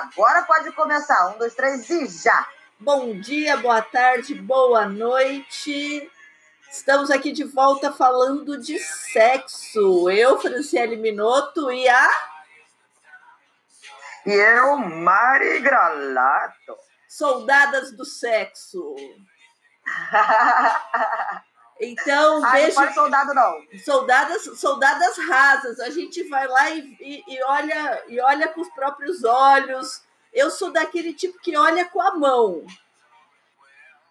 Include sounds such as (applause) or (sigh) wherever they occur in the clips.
Agora pode começar. Um, dois, três e já! Bom dia, boa tarde, boa noite. Estamos aqui de volta falando de sexo. Eu, Franciele Minotto e a. E eu, Mari Gralato. Soldadas do sexo. (laughs) Então, Ai, beijo. não soldado, não. Soldadas, soldadas rasas. A gente vai lá e, e, e olha e olha com os próprios olhos. Eu sou daquele tipo que olha com a mão.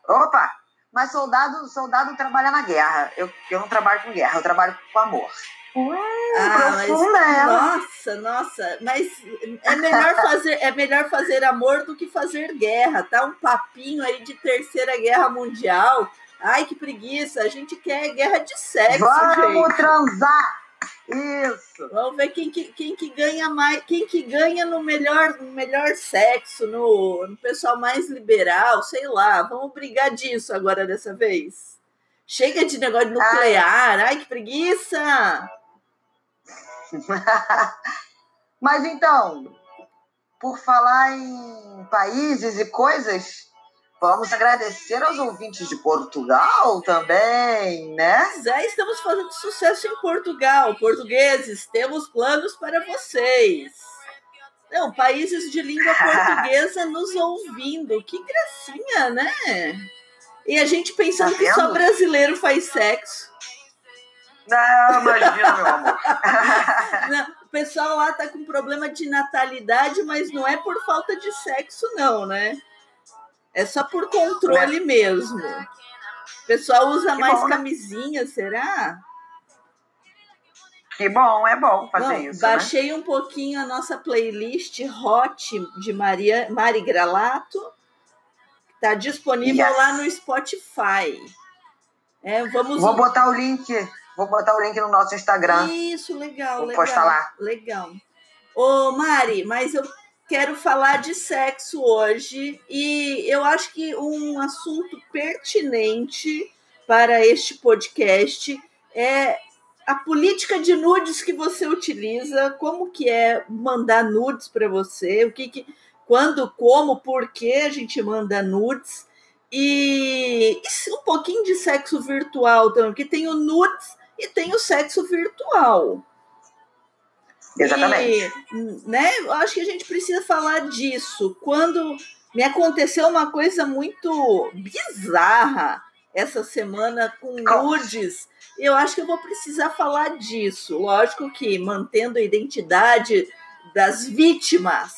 Opa! Mas soldado, soldado trabalha na guerra. Eu, eu não trabalho com guerra, eu trabalho com amor. Hum, Ah, mas, ela. nossa, nossa, mas é melhor fazer é melhor fazer amor do que fazer guerra, tá? Um papinho aí de terceira guerra mundial. Ai, que preguiça! A gente quer guerra de sexo, Vamos gente. transar! Isso! Vamos ver quem que, quem que ganha mais, quem que ganha no melhor, no melhor sexo, no, no pessoal mais liberal, sei lá. Vamos brigar disso agora dessa vez. Chega de negócio nuclear, ai que preguiça! (laughs) Mas então, por falar em países e coisas, vamos agradecer aos ouvintes de Portugal também, né? Pois é, estamos fazendo sucesso em Portugal. Portugueses, temos planos para vocês. Não, países de língua (laughs) portuguesa nos ouvindo. Que gracinha, né? E a gente pensando Tá que só brasileiro faz sexo. Não, imagina, meu amor. (laughs) Não, o pessoal lá tá com problema de natalidade, mas não é por falta de sexo, não, né? É só por controle mesmo. O pessoal usa Que mais bom, né? camisinha, será? Que bom, é bom fazer Bom, isso. Né? baixei um pouquinho a nossa playlist Hot de Maria, Mari Gralato. Está disponível Yes. lá no Spotify. É, vamos Vou botar o link, vou botar o link no nosso Instagram. Isso, legal, Vou legal. postar lá. Legal. Ô, Mari, mas eu quero falar de sexo hoje e eu acho que um assunto pertinente para este podcast é a política de nudes que você utiliza, como que é mandar nudes para você, o que que quando, como, por que a gente manda nudes e, e um pouquinho de sexo virtual também, porque tem o nudes e tem o sexo virtual. Exatamente. E, né, eu acho que a gente precisa falar disso. Quando me aconteceu uma coisa muito bizarra essa semana com nudes, eu acho que eu vou precisar falar disso. Lógico que mantendo a identidade das vítimas.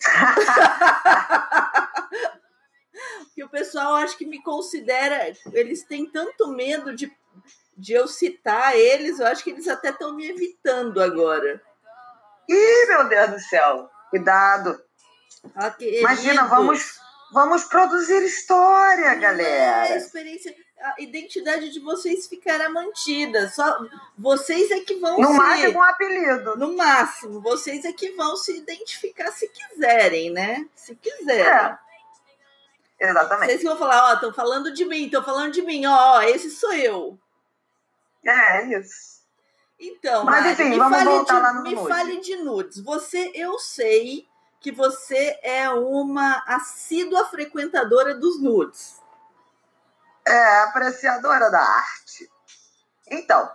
(laughs) que o pessoal acho que me considera, eles têm tanto medo de, de eu citar eles, eu acho que eles até estão me evitando agora. Ih, meu Deus do céu. Cuidado. Ah, Imagina, vamos, vamos produzir história, É, a galera. experiência, a identidade de vocês ficará mantida. Só vocês é que vão No se máximo um apelido. no máximo, vocês é que vão se identificar se quiserem, né? Se quiserem. É. Exatamente. Vocês que vão falar, ó, estão falando de mim, estão falando de mim, ó, ó, esse sou eu. É isso. Então, Mas, Mari, enfim, me, vamos fale, voltar de, lá no me nude. fale de nudes. Você, eu sei que você é uma assídua frequentadora dos nudes. É, apreciadora da arte. Então,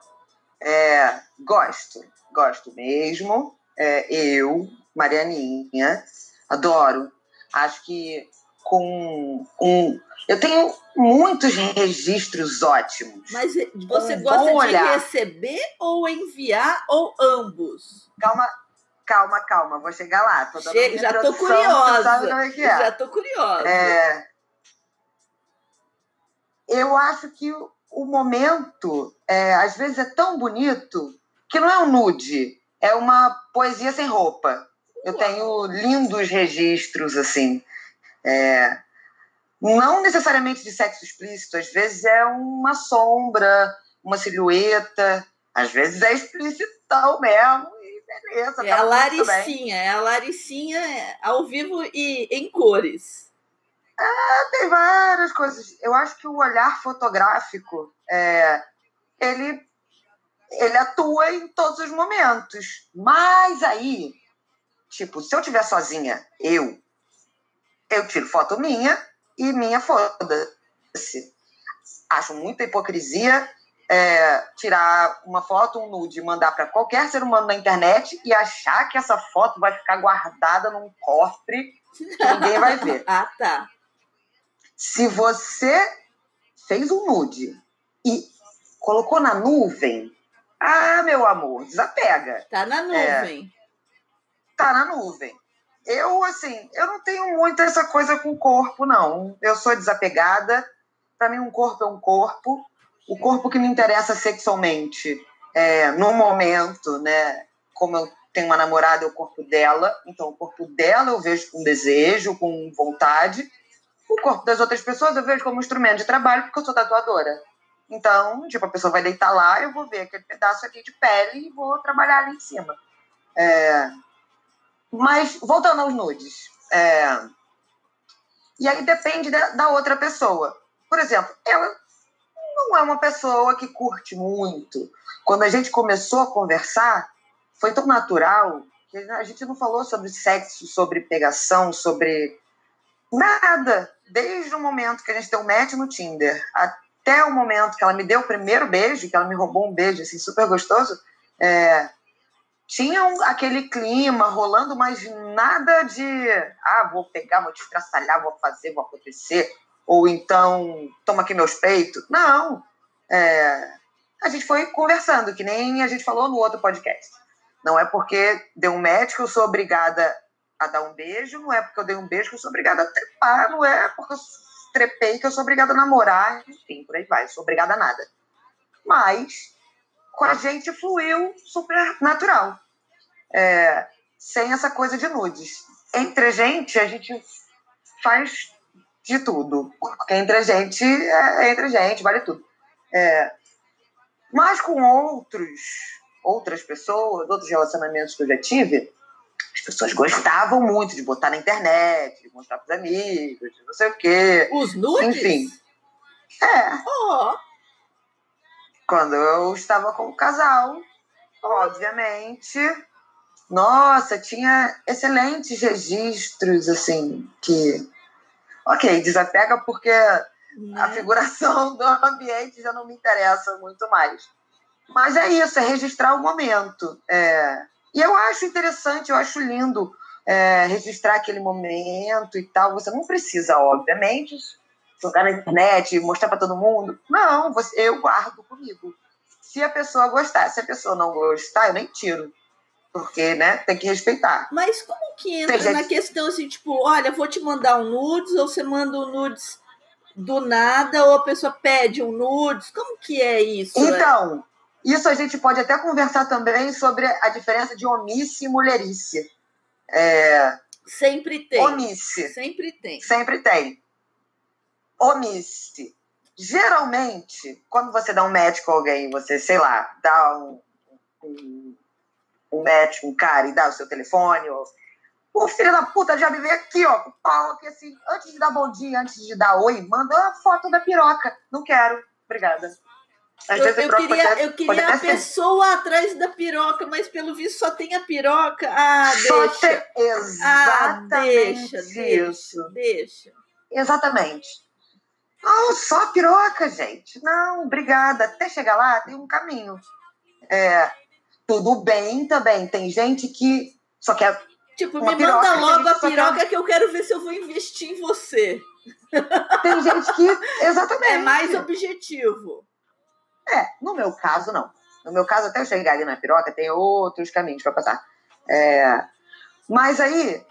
é, gosto. Gosto mesmo. É, eu, Marianinha, adoro. Acho que com um. Eu tenho muitos registros ótimos. Mas você Um gosta de olhar. receber ou enviar ou ambos? Calma, calma, calma. Vou chegar lá. Tô Chega, já introdução, curiosa. é que é. Já tô curiosa. É, eu acho que o, o momento, é, às vezes, é tão bonito que não é um nude, é uma poesia sem roupa. Eu tenho lindos registros, assim. É, não necessariamente de sexo explícito, às vezes é uma sombra, uma silhueta, às vezes é explicitão mesmo, e beleza. É tá a. Laricinha, é a Laricinha ao vivo e em cores. Tem várias coisas. Eu acho que o olhar fotográfico, é, ele, ele atua em todos os momentos. Mas aí, Tipo, se eu estiver sozinha, eu, eu tiro foto minha e minha foda-se. Acho muita hipocrisia é, tirar uma foto, um nude, e mandar para qualquer ser humano na internet e achar que essa foto vai ficar guardada num cofre que ninguém vai ver. (laughs) ah, tá. Se você fez um nude e colocou na nuvem, ah, meu amor, desapega. Tá na nuvem. É, tá na nuvem. Eu, assim, eu não tenho muito essa coisa com o corpo, não. Eu sou desapegada. Para mim, um corpo é um corpo. O corpo que me interessa sexualmente, é, no momento, né? Como eu tenho uma namorada, é o corpo dela. Então, o corpo dela eu vejo com desejo, com vontade. O corpo das outras pessoas eu vejo como instrumento de trabalho, porque eu sou tatuadora. Então, tipo, a pessoa vai deitar lá, eu vou ver aquele pedaço aqui de pele e vou trabalhar ali em cima. É... Mas, voltando aos nudes. É... E aí depende da outra pessoa. Por exemplo, eu não é uma pessoa que curte muito. Quando a gente começou a conversar, foi tão natural que a gente não falou sobre sexo, sobre pegação, sobre nada desde o momento que a gente deu match no Tinder até o momento que ela me deu o primeiro beijo, que ela me roubou um beijo assim super gostoso, é, tinha um, aquele clima rolando, mas nada de ah, vou pegar, vou desgraçalhar, vou fazer, vou acontecer, ou então toma aqui meus peitos. Não. É, a gente foi conversando, que nem a gente falou no outro podcast. Não é porque deu um que eu sou obrigada a dar um beijo, não é porque eu dei um beijo que eu sou obrigada a trepar, não é porque eu trepei que eu sou obrigada a namorar, enfim, por aí vai, sou obrigada a nada. Mas com a gente fluiu super natural, é, sem essa coisa de nudes. Entre a gente, a gente faz de tudo, porque entre a gente é, entre a gente, vale tudo. É, mas com outros, outras pessoas, outros relacionamentos que eu já tive, as pessoas gostavam muito de botar na internet, de mostrar para os amigos, de não sei o quê. Os nudes? Enfim. É. Oh. Quando eu estava com o casal, obviamente. Nossa, tinha excelentes registros, assim, que. Ok, desapega porque né? a figuração do ambiente já não me interessa muito mais. Mas é isso, é registrar o momento. É, e eu acho interessante, eu acho lindo é, registrar aquele momento e tal. Você não precisa, obviamente, jogar na internet, mostrar para todo mundo. Não, você, eu guardo comigo. Se a pessoa gostar, se a pessoa não gostar, eu nem tiro. Porque, né, tem que respeitar. Mas como que entra na questão assim, tipo, olha, vou te mandar um nudes, ou você manda um nudes do nada, ou a pessoa pede um nudes? Como que é isso? Então, isso a gente pode até conversar também sobre a diferença de omisse e mulherice. É... Sempre tem. Omisse. Sempre tem. Sempre tem. Omisse. Geralmente, quando você dá um match com alguém, você, sei lá, dá um, um, um match com um cara e dá o seu telefone, ou o filho da puta já me veio aqui, ó, com o pau aqui assim, antes de dar bom dia, antes de dar oi, manda a foto da piroca. Não quero. Obrigada. Às eu, eu queria, eu queria a pessoa ser. atrás da piroca, mas pelo visto só tem a piroca. Ah, só deixa. Tem, exatamente ah, deixa, isso. deixa, deixa. Exatamente. Não, só piroca, gente. Não, obrigada. Até chegar lá tem um caminho. É, tudo bem também. Tem gente que só quer. Tipo, me manda logo a piroca quer... que eu quero ver se eu vou investir em você. Tem gente que. Exatamente. É mais objetivo. É, no meu caso, não. No meu caso, até eu chegar ali na piroca, tem outros caminhos para passar. É, mas aí,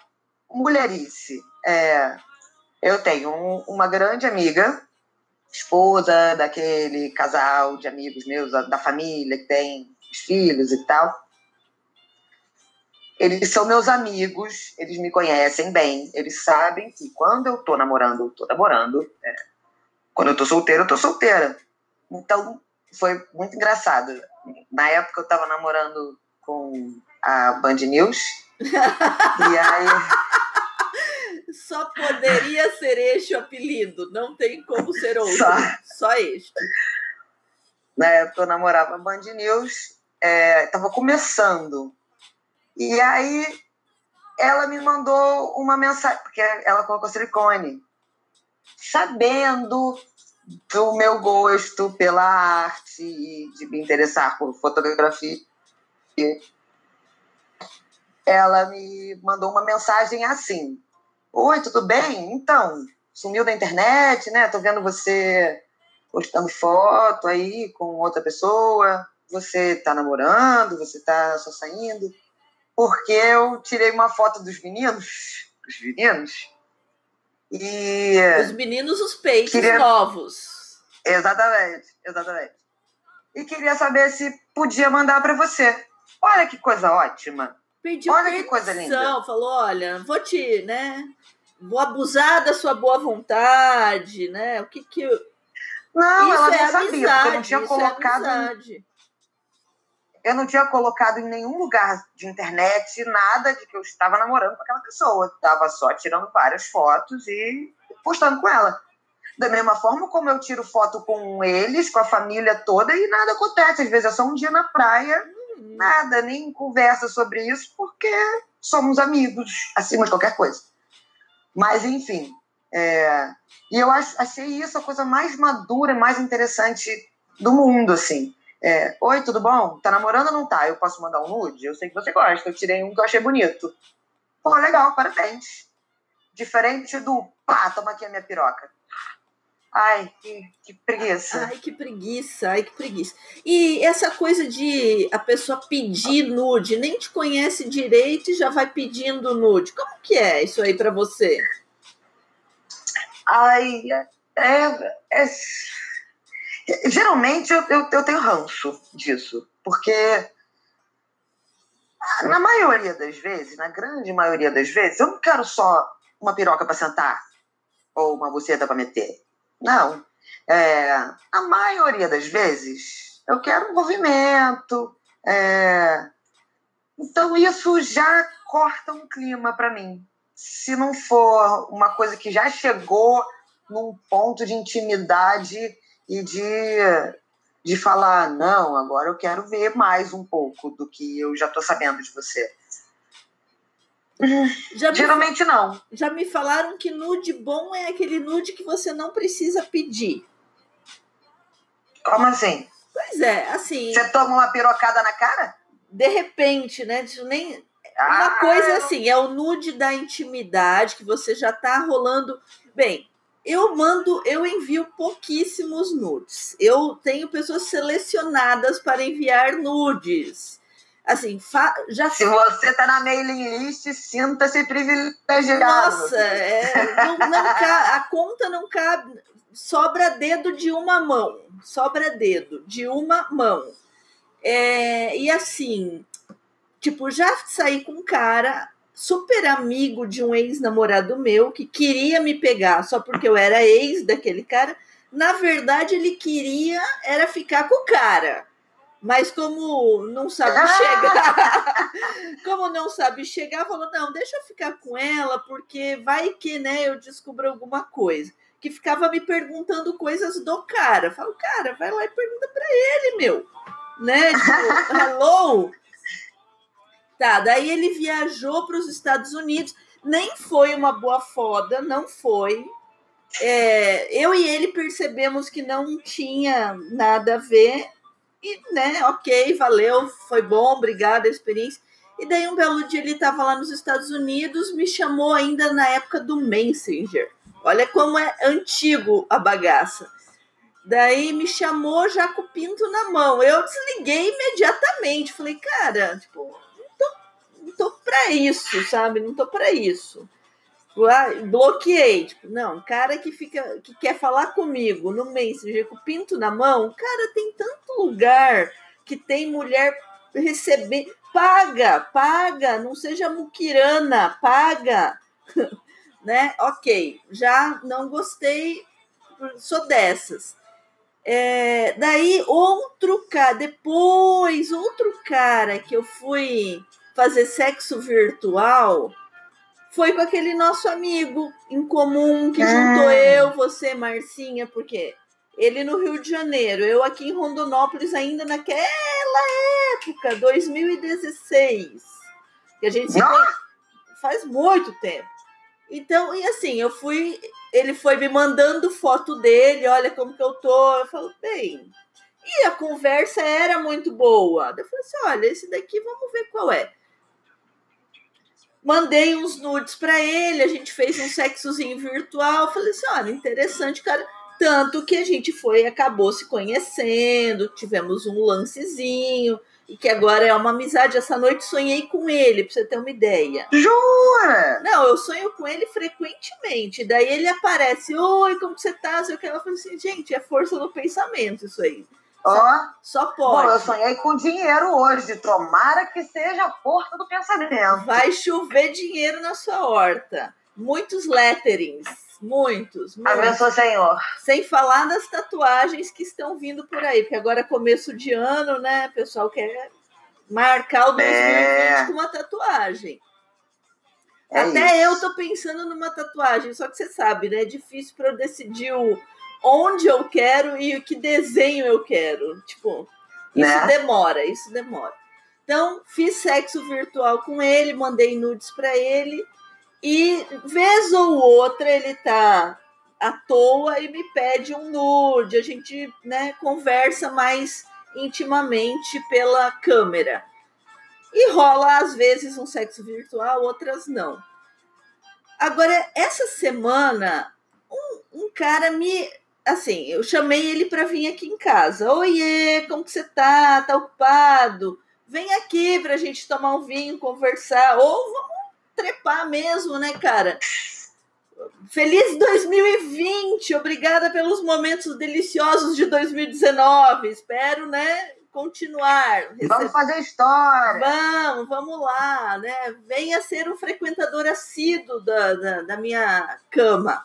mulherice. É, eu tenho um, uma grande amiga, esposa daquele casal de amigos meus, da, família, que tem os filhos e tal. Eles são meus amigos, eles me conhecem bem, eles sabem que quando eu tô namorando, eu tô namorando. É, quando eu tô solteira, eu tô solteira. Então, foi muito engraçado. Na época eu estava namorando com a Band News. (laughs) e aí. Só poderia ser este o apelido, não tem como ser outro. Só, só este. Na época eu namorava a Band News, estava é, começando. E aí ela me mandou uma mensagem, porque ela colocou silicone, sabendo do meu gosto pela arte e de me interessar por fotografia. Ela me mandou uma mensagem assim: Oi, tudo bem? Então, sumiu da internet, né? Tô vendo você postando foto aí com outra pessoa. Você tá namorando? Você tá só saindo? Porque eu tirei uma foto dos meninos, dos meninos, e. Os meninos, os peitos queria... novos. Exatamente, exatamente. E queria saber se podia mandar para você. Olha que coisa ótima. Pediu olha que coisa linda. Falou: olha, vou te, né? Vou abusar da sua boa vontade, né? O que que. Não, isso ela não é sabia, amizade, porque eu não tinha é colocado. É eu não tinha colocado em nenhum lugar de internet nada de que eu estava namorando com aquela pessoa. Estava só tirando várias fotos e postando com ela. Da mesma forma como eu tiro foto com eles, com a família toda, e nada acontece. Às vezes é só um dia na praia. Nada, nem conversa sobre isso, porque somos amigos, acima de qualquer coisa. Mas, enfim. É... E eu achei isso a coisa mais madura, mais interessante do mundo, assim. É, Oi, tudo bom? Tá namorando ou não tá? Eu posso mandar um nude? Eu sei que você gosta. Eu tirei um que eu achei bonito. Pô, legal, parabéns. Diferente do pá, toma aqui a minha piroca. Ai, que, que, preguiça. Ai, que preguiça, ai, que preguiça. E essa coisa de a pessoa pedir nude, nem te conhece direito e já vai pedindo nude. Como que é isso aí para você? Ai, é, é, Geralmente eu, eu, eu tenho ranço disso, porque na maioria das vezes, na grande maioria das vezes, eu não quero só uma piroca para sentar ou uma buceta para meter. Não. É, a maioria das vezes eu quero movimento. É, então isso já corta um clima para mim. Se não for uma coisa que já chegou num ponto de intimidade e de, de falar, não, agora eu quero ver mais um pouco do que eu já estou sabendo de você. Já Geralmente me, não. Já me falaram que nude bom é aquele nude que você não precisa pedir. Como assim? Pois é, assim. Você toma uma pirocada na cara? De repente, né? Nem, uma ah, coisa assim, é o nude da intimidade que você já tá rolando. Bem, eu mando, eu envio pouquíssimos nudes. Eu tenho pessoas selecionadas para enviar nudes. Assim, já Se você tá na mailing list, sinta-se privilegiado. Nossa, é, não, não a conta não cabe, sobra dedo de uma mão, sobra dedo de uma mão. É, e assim, tipo, já saí com um cara super amigo de um ex-namorado meu que queria me pegar só porque eu era ex daquele cara. Na verdade, ele queria era ficar com o cara. Mas como não sabe chegar, (laughs) como não sabe chegar, falou: "Não, deixa eu ficar com ela, porque vai que, né, eu descubro alguma coisa". Que ficava me perguntando coisas do cara. Falo: "Cara, vai lá e pergunta para ele, meu". Né? Tipo, (laughs) hello, Tá, daí ele viajou para os Estados Unidos, nem foi uma boa foda, não foi. É, eu e ele percebemos que não tinha nada a ver, e, né, ok, valeu, foi bom, obrigada a experiência. E daí um belo dia ele estava lá nos Estados Unidos, me chamou ainda na época do Messenger. Olha como é antigo a bagaça. Daí me chamou já com o pinto na mão. Eu desliguei imediatamente. Falei, cara, tipo, não tô para isso, sabe? Não tô para isso. Bloqueei, tipo, não, cara que fica que quer falar comigo no Messenger com pinto na mão, cara, tem tanto lugar que tem mulher receber, paga, paga, não seja muquirana, paga, (laughs) né? Ok, já não gostei, sou dessas. É, daí outro cara, depois outro cara que eu fui fazer sexo virtual foi com aquele nosso amigo em comum que juntou ah. eu, você, Marcinha, porque ele no Rio de Janeiro, eu aqui em Rondonópolis ainda naquela época, 2016. Que a gente se faz muito tempo. Então, e assim, eu fui, ele foi me mandando foto dele, olha como que eu tô. Eu falo, bem, e a conversa era muito boa. Eu falei assim: olha, esse daqui vamos ver qual é. Mandei uns nudes para ele, a gente fez um sexozinho virtual. Falei assim: olha, interessante, cara. Tanto que a gente foi, acabou se conhecendo, tivemos um lancezinho, e que agora é uma amizade. Essa noite sonhei com ele, pra você ter uma ideia. Jura? Não, eu sonho com ele frequentemente. Daí ele aparece: Oi, como você tá? Sei o que. Ela falou assim: gente, é força do pensamento isso aí. Ó, Só pode. Bom, eu sonhei com dinheiro hoje. Tomara que seja a porta do pensamento. Vai chover dinheiro na sua horta. Muitos letterings. Muitos, muitos. Abençoe, Senhor. Sem falar das tatuagens que estão vindo por aí, porque agora é começo de ano, né? O pessoal quer marcar o 2020 É. com uma tatuagem. É Até isso. eu tô pensando numa tatuagem, só que você sabe, né? É difícil para eu decidir o onde eu quero e o que desenho eu quero. Tipo, isso Né? demora, isso demora. Então, fiz sexo virtual com ele, mandei nudes para ele e vez ou outra ele tá à toa e me pede um nude. A gente, né, conversa mais intimamente pela câmera. E rola às vezes um sexo virtual, outras não. Agora, essa semana, um, um cara me. Assim, eu chamei ele para vir aqui em casa. Oiê, como que você tá? Tá ocupado? Vem aqui pra gente tomar um vinho, conversar. Ou vamos trepar mesmo, né, cara? Feliz 2020! Obrigada pelos momentos deliciosos de 2019. Espero, né, continuar. Vamos fazer história. Vamos, vamos lá, né? Venha ser um frequentador assíduo da, da, da minha cama.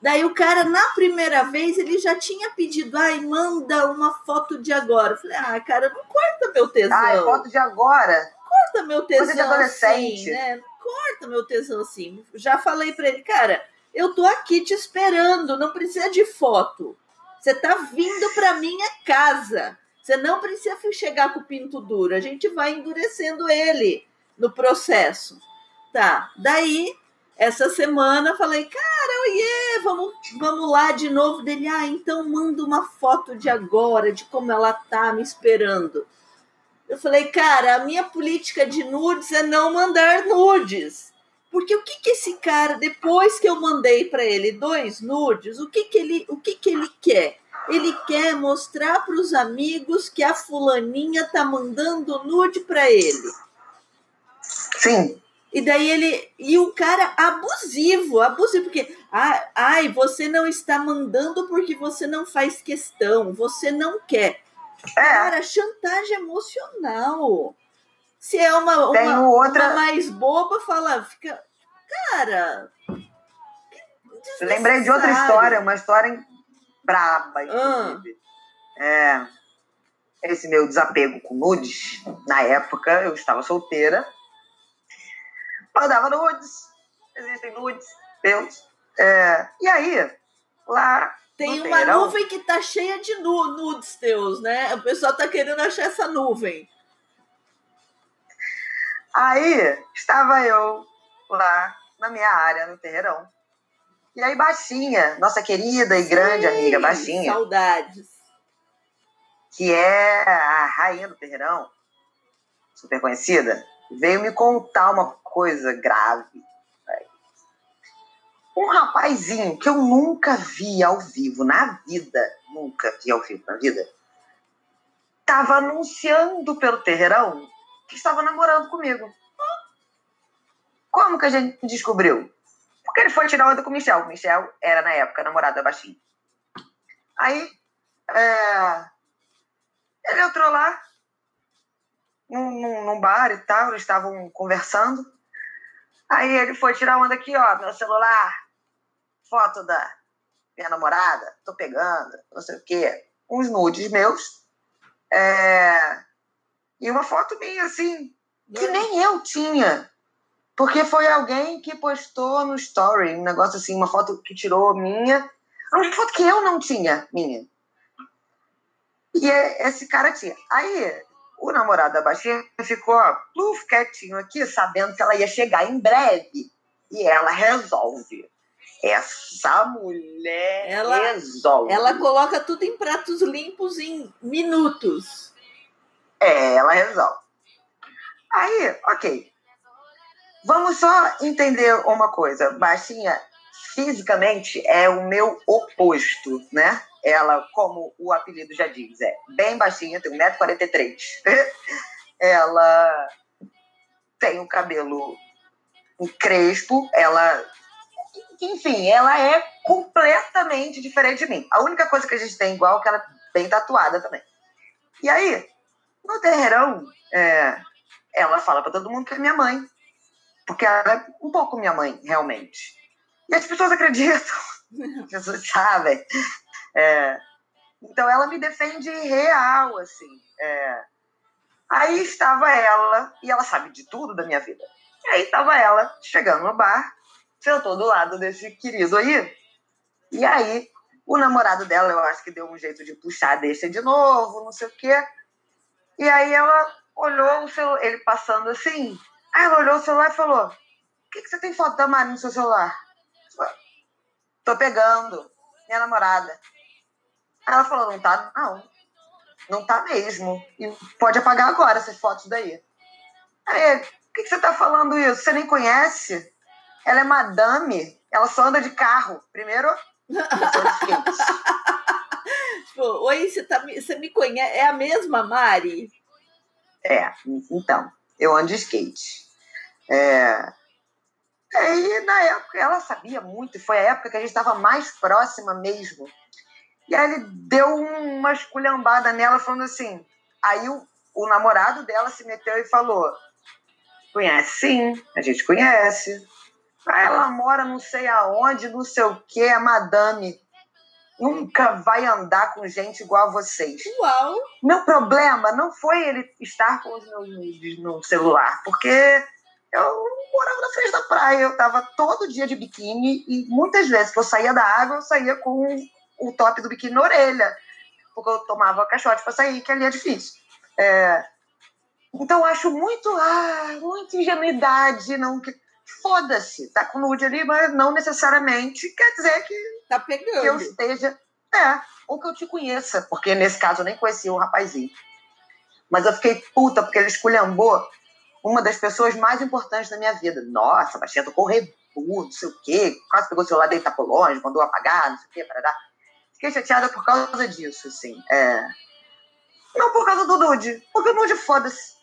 Daí o cara, na primeira vez, ele já tinha pedido, ai, manda uma foto de agora. Eu falei, ah, cara, não corta meu tesão. Ai, foto de agora. Corta meu tesão Coisa de adolescente. assim, né? Corta meu tesão assim. Já falei pra ele, cara, eu tô aqui te esperando, não precisa de foto. Você tá vindo pra minha casa. Você não precisa chegar com o pinto duro. A gente vai endurecendo ele no processo. Tá. Daí, essa semana, falei, cara, oiê, vamos, vamos lá de novo dele. Ah, então manda uma foto de agora, de como ela tá me esperando. Eu falei, cara, a minha política de nudes é não mandar nudes. Porque o que que esse cara, depois que eu mandei para ele dois nudes, o que que ele, o que que ele quer? Ele quer mostrar para os amigos que a fulaninha tá mandando nude para ele. Sim. E daí ele. E o cara abusivo, abusivo, porque. Ah, ai, você não está mandando porque você não faz questão, você não quer. É. Cara, chantagem emocional. Se é uma, uma, outra- uma mais boba, fala, fica. Cara. Lembrei de outra história, uma história braba, inclusive. É, esse meu desapego com nudes, na época eu estava solteira, mandava nudes, existem nudes, Deus. É, e aí, lá Tem uma verão, nuvem que tá cheia de nu, nudes teus, né? O pessoal tá querendo achar essa nuvem. Aí estava eu lá na minha área, no terreirão. E aí, Baixinha, nossa querida e grande Sim, amiga Baixinha, Saudades. que é a rainha do terreirão, super conhecida, veio me contar uma coisa grave. Um rapazinho que eu nunca vi ao vivo na vida, nunca vi ao vivo na vida, estava anunciando pelo terreirão que estava namorando comigo. Como que a gente descobriu? Porque ele foi tirar onda com o Michel. O Michel era, na época, namorado da Baixinha. Aí, é, ele entrou lá, num, num- num bar e tal, eles estavam conversando. Aí ele foi tirar onda aqui, ó, meu celular, foto da minha namorada, tô pegando, não sei o quê. Uns nudes meus. é, e uma foto minha, assim, que nem eu tinha. Porque foi alguém que postou no story, um negócio assim, uma foto que tirou minha. Uma foto que eu não tinha, minha. E é- esse cara tinha. Aí, o namorado da baixinha ficou ó, pluf, quietinho aqui, sabendo que ela ia chegar em breve. E ela resolve. Essa mulher ela, resolve. Ela coloca tudo em pratos limpos em minutos. É, ela resolve. Aí, ok. Vamos só entender uma coisa. Baixinha, fisicamente, é o meu oposto, né? Ela, como o apelido já diz, é bem baixinha, tem 1,43m. (laughs) ela tem o cabelo crespo, ela. Enfim, ela é completamente diferente de mim. A única coisa que a gente tem igual é que ela é bem tatuada também. E aí, no terreirão, é, ela fala para todo mundo que é minha mãe. Porque ela é um pouco minha mãe, realmente. E as pessoas acreditam. (laughs) As pessoas sabem. É, então ela me defende real, assim. É. Aí estava ela, e ela sabe de tudo da minha vida. E aí estava ela chegando no bar, sentou do lado desse querido aí. E aí o namorado dela, eu acho que deu um jeito de puxar, deixa de novo, não sei o quê. E aí ela olhou o celular, ele passando assim. Aí ela olhou o celular e falou: Por que, que você tem foto da Mari no seu celular? Tô pegando, minha namorada. Aí ela falou, não tá? Não. Não tá mesmo. E pode apagar agora essas fotos daí. Aí, por que, que você tá falando isso? Você nem conhece? Ela é madame, ela só anda de carro. Primeiro, (laughs) tipo, oi, você, tá, você me conhece? É a mesma Mari? É, então, eu ando de skate. É, Aí, na época, ela sabia muito, e foi a época que a gente estava mais próxima mesmo. E aí ele deu uma esculhambada nela, falando assim. Aí o, o namorado dela se meteu e falou: Conhece sim, a gente conhece. Aí ela mora não sei aonde, não sei o que, a madame. Nunca vai andar com gente igual a vocês. Uau! Meu problema não foi ele estar com os meus nudes no celular, porque eu morava na frente da praia, eu tava todo dia de biquíni e muitas vezes que eu saía da água, eu saía com o top do biquíni na orelha, porque eu tomava caixote para sair, que ali é difícil. É... Então acho muito, ah, muita ingenuidade, não que foda-se, tá com nude ali, mas não necessariamente quer dizer que, tá pegando. que eu esteja, é, ou que eu te conheça, porque nesse caso eu nem conhecia o rapazinho. Mas eu fiquei puta porque ele esculhambou uma das pessoas mais importantes da minha vida. Nossa, Baixinha tocou rebu, não sei o quê, quase pegou o celular dele, tapou longe, mandou apagar, não sei o quê, para dar. Fiquei chateada por causa disso, assim. É... Não por causa do nude, porque o nude foda-se.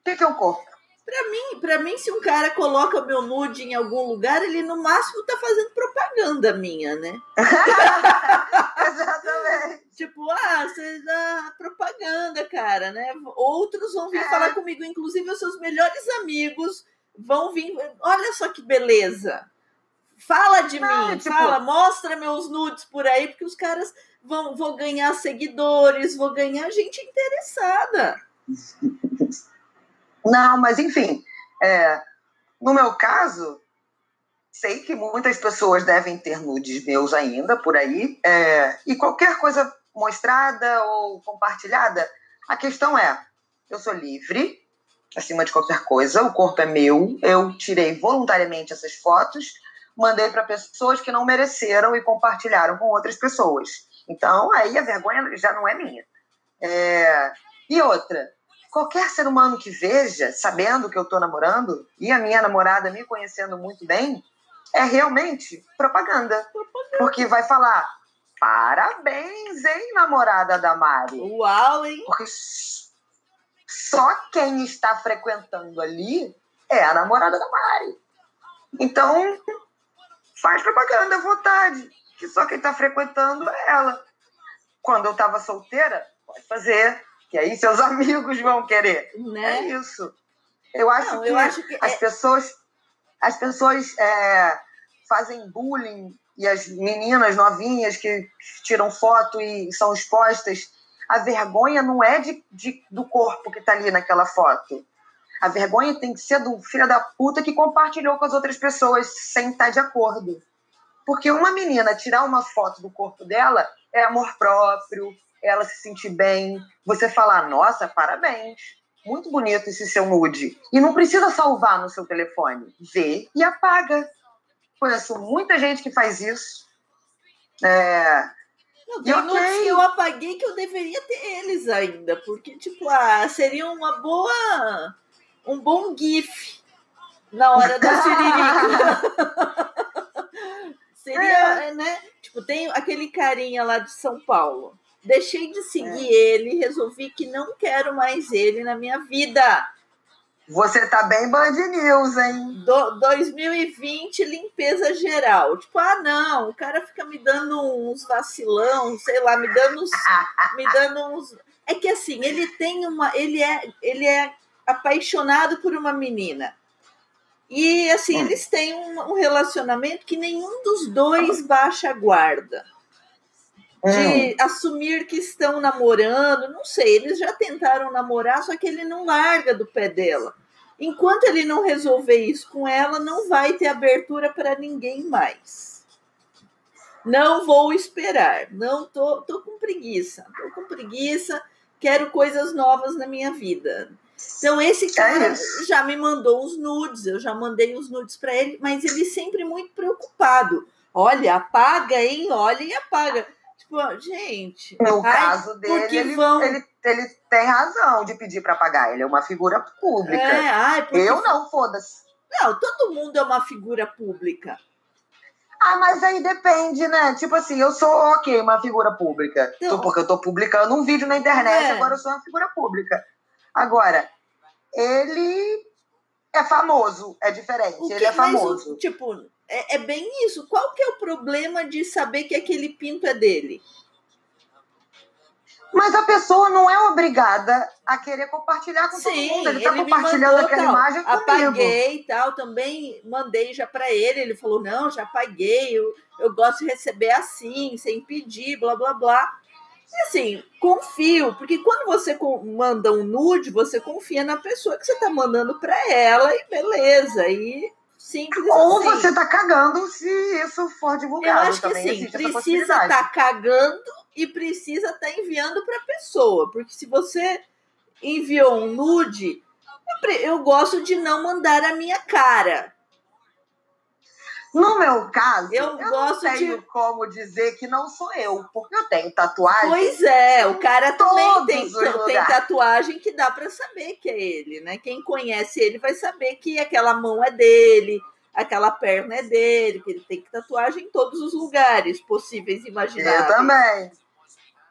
O que, é o corpo? Pra mim, pra mim, se um cara coloca meu nude em algum lugar, ele no máximo tá fazendo propaganda minha, né? (laughs) Exatamente. tipo, ah, você dá propaganda, cara, né? Outros vão vir é. falar comigo, inclusive os seus melhores amigos vão vir. Olha só que beleza. Fala de Não, mim, tipo... fala, mostra meus nudes por aí, porque os caras vão, vão ganhar seguidores, vão ganhar gente interessada. (laughs) Não, mas enfim, é, no meu caso, sei que muitas pessoas devem ter nudes meus ainda por aí, é, e qualquer coisa mostrada ou compartilhada, a questão é: eu sou livre, acima de qualquer coisa, o corpo é meu, eu tirei voluntariamente essas fotos, mandei para pessoas que não mereceram e compartilharam com outras pessoas. Então, aí a vergonha já não é minha. É, e outra, qualquer ser humano que veja, sabendo que eu estou namorando, e a minha namorada me conhecendo muito bem, é realmente propaganda. propaganda. Porque vai falar, parabéns, hein, namorada da Mari. Uau, hein? Porque só quem está frequentando ali é a namorada da Mari. Então, faz propaganda à vontade, que só quem está frequentando é ela. Quando eu estava solteira, pode fazer que aí seus (laughs) amigos vão querer. Né? É isso. Eu acho, Não, que, eu acho que as é... pessoas, as pessoas é, fazem bullying e as meninas novinhas que tiram foto e são expostas. A vergonha não é de, de do corpo que está ali naquela foto. A vergonha tem que ser do filho da puta que compartilhou com as outras pessoas sem estar de acordo. Porque uma menina tirar uma foto do corpo dela é amor próprio, ela se sentir bem, você falar, nossa, parabéns, muito bonito esse seu nude. E não precisa salvar no seu telefone. Vê e apaga. Conheço muita gente que faz isso. É... Não, tem okay. que eu apaguei que eu deveria ter eles ainda, porque, tipo, ah, seria uma boa. Um bom GIF na hora da siririca. (laughs) seria, é. né? Tipo, tem aquele carinha lá de São Paulo. Deixei de seguir é. ele, resolvi que não quero mais ele na minha vida. Você tá bem Band News, hein? Do, 2020, limpeza geral. Tipo, ah, não, o cara fica me dando uns vacilão, sei lá, me dando uns. me dando uns. É que assim, ele tem uma. Ele é, ele é apaixonado por uma menina. E assim, hum. eles têm um, um relacionamento que nenhum dos dois baixa a guarda de hum. assumir que estão namorando, não sei, eles já tentaram namorar, só que ele não larga do pé dela. Enquanto ele não resolver isso com ela, não vai ter abertura para ninguém mais. Não vou esperar, não tô, tô com preguiça, tô com preguiça, quero coisas novas na minha vida. Então esse é cara é já me mandou os nudes, eu já mandei os nudes para ele, mas ele sempre muito preocupado. Olha, apaga, hein? Olha e apaga. Tipo, gente. No ai, caso dele, ele, vão... ele, ele tem razão de pedir para pagar. Ele é uma figura pública. É, ai, porque... Eu não, foda-se. Não, todo mundo é uma figura pública. Ah, mas aí depende, né? Tipo assim, eu sou, ok, uma figura pública. Então, porque eu tô publicando um vídeo na internet, é. agora eu sou uma figura pública. Agora, ele é famoso, é diferente, que, ele é famoso. tipo, é, é, bem isso. Qual que é o problema de saber que aquele pinto é dele? Mas a pessoa não é obrigada a querer compartilhar com Sim, todo mundo. Ele está compartilhando mandou, aquela tal, imagem comigo. Apaguei e tal, também mandei já para ele. Ele falou: não, já apaguei, eu, eu gosto de receber assim, sem pedir, blá blá blá. E assim, confio, porque quando você manda um nude, você confia na pessoa que você está mandando para ela e beleza. E Simples Ou assim. você tá cagando se isso for divulgado. Eu acho que sim, precisa estar tá cagando e precisa estar tá enviando para a pessoa. Porque se você enviou um nude, eu gosto de não mandar a minha cara. No meu caso, eu, eu gosto não tenho de... como dizer que não sou eu, porque eu tenho tatuagem. Pois é, o cara também tem, tem tatuagem que dá para saber que é ele, né? Quem conhece ele vai saber que aquela mão é dele, aquela perna é dele, que ele tem tatuagem em todos os lugares possíveis e imagináveis. Eu também.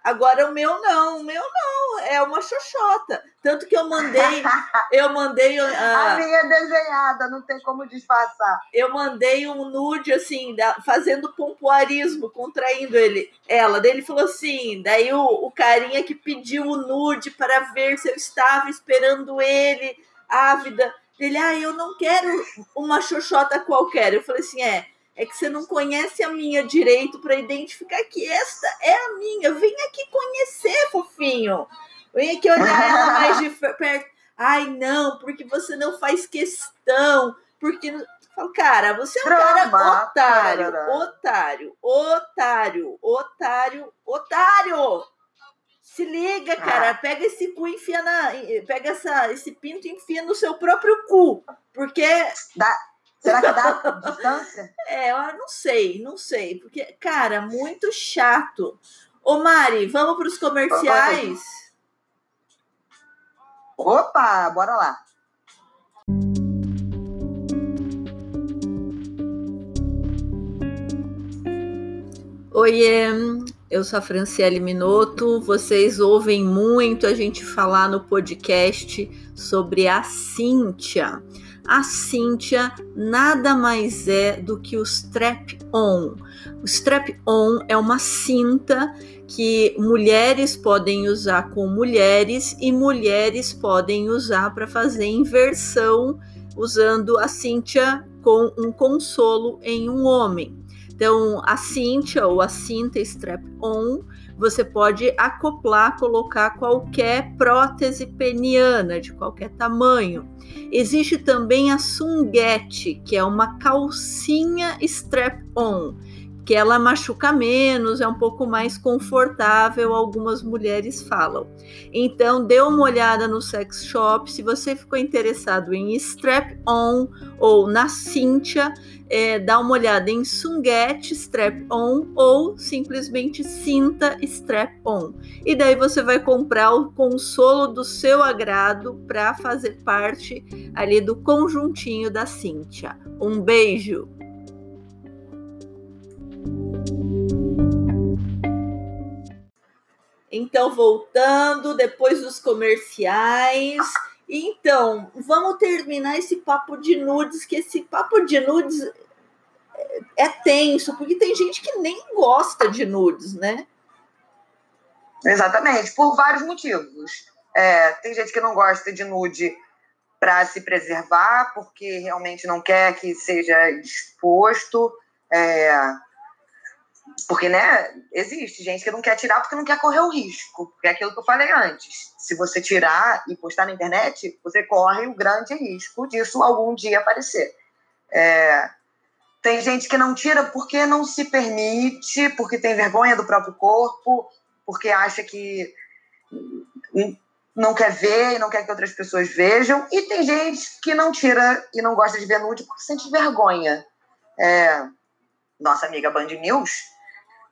Agora o meu não, o meu não, é uma xoxota. Tanto que eu mandei, (laughs) eu mandei. Uh, a minha é desenhada, não tem como disfarçar. Eu mandei um nude, assim, da, fazendo pompoarismo, contraindo ele, ela. Daí ele falou assim: daí o, o carinha que pediu o nude para ver se eu estava esperando ele, ávida. Ele, ah, eu não quero uma xoxota qualquer. Eu falei assim: é é que você não conhece a minha direito para identificar que esta é a minha. Vem aqui conhecer, fofinho. Vem aqui olhar ela mais de perto. Ai, não, porque você não faz questão. Porque. Falo, cara, você é um Trama, cara otário, otário, otário, otário, otário. Se liga, cara. Ah. Pega esse cu e enfia na. Pega essa, esse pinto e enfia no seu próprio cu. Porque. Dá, Será que dá distância? (laughs) É, eu não sei, não sei. Porque, cara, muito chato. Ô, Mari, vamos para os comerciais? Opa, bora lá. Oiê, eu sou a Franciele Minotto. Vocês ouvem muito a gente falar no podcast sobre a Cíntia a Cíntia nada mais é do que o strap-on. O strap-on é uma cinta que mulheres podem usar com mulheres e mulheres podem usar para fazer inversão usando a Cíntia com um consolo em um homem. Então, a Cíntia ou a cinta strap-on você pode acoplar, colocar qualquer prótese peniana de qualquer tamanho. Existe também a sunguete, que é uma calcinha strap-on, que ela machuca menos, é um pouco mais confortável, algumas mulheres falam. Então, dê uma olhada no sex shop. Se você ficou interessado em strap-on ou na Cintia, é, dá uma olhada em sunguete strap-on ou simplesmente cinta strap-on. E daí você vai comprar o consolo do seu agrado para fazer parte ali do conjuntinho da Cintia. Um beijo! Então, voltando, depois dos comerciais. Então, vamos terminar esse papo de nudes, que esse papo de nudes é, é tenso, porque tem gente que nem gosta de nudes, né? Exatamente, por vários motivos. É, tem gente que não gosta de nude para se preservar, porque realmente não quer que seja exposto. É, porque, né, existe gente que não quer tirar porque não quer correr o risco. É aquilo que eu falei antes. Se você tirar e postar na internet, você corre o grande risco disso algum dia aparecer. É, tem gente que não tira porque não se permite, porque tem vergonha do próprio corpo, porque acha que não quer ver e não quer que outras pessoas vejam. E tem gente que não tira e não gosta de ver nude porque sente vergonha. É, nossa amiga Band News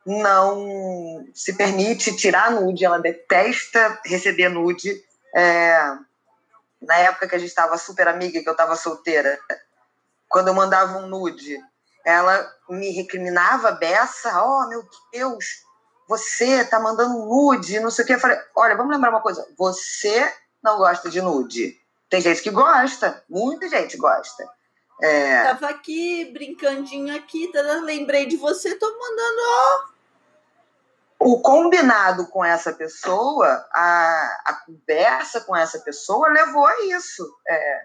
não se permite tirar nude, ela detesta receber nude. É, na época que a gente estava super amiga, que eu estava solteira, quando eu mandava um nude, ela me recriminava beça, oh meu Deus, você tá mandando nude, não sei o que. Eu falei, olha, vamos lembrar uma coisa, você não gosta de nude. Tem gente que gosta, muita gente gosta. É... Tava aqui, brincandinho aqui, tá, lembrei de você, tô mandando, ó, o combinado com essa pessoa, a, a conversa com essa pessoa levou a isso. É,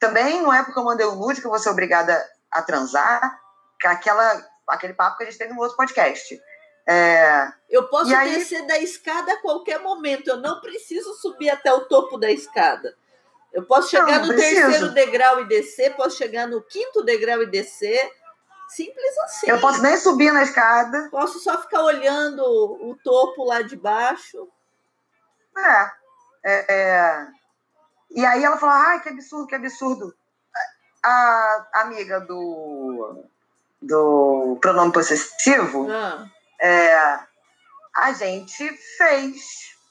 também não é porque eu mandei o um nude que eu vou ser obrigada a transar, que aquela, aquele papo que a gente teve no outro podcast. É, eu posso descer aí... da escada a qualquer momento, eu não preciso subir até o topo da escada. Eu posso chegar não, no preciso. terceiro degrau e descer, posso chegar no quinto degrau e descer Simples assim. Eu posso nem subir na escada. Posso só ficar olhando o topo lá de baixo. É. é, é. E aí ela falou: ai, que absurdo, que absurdo. A amiga do, do pronome possessivo, ah. é, a gente fez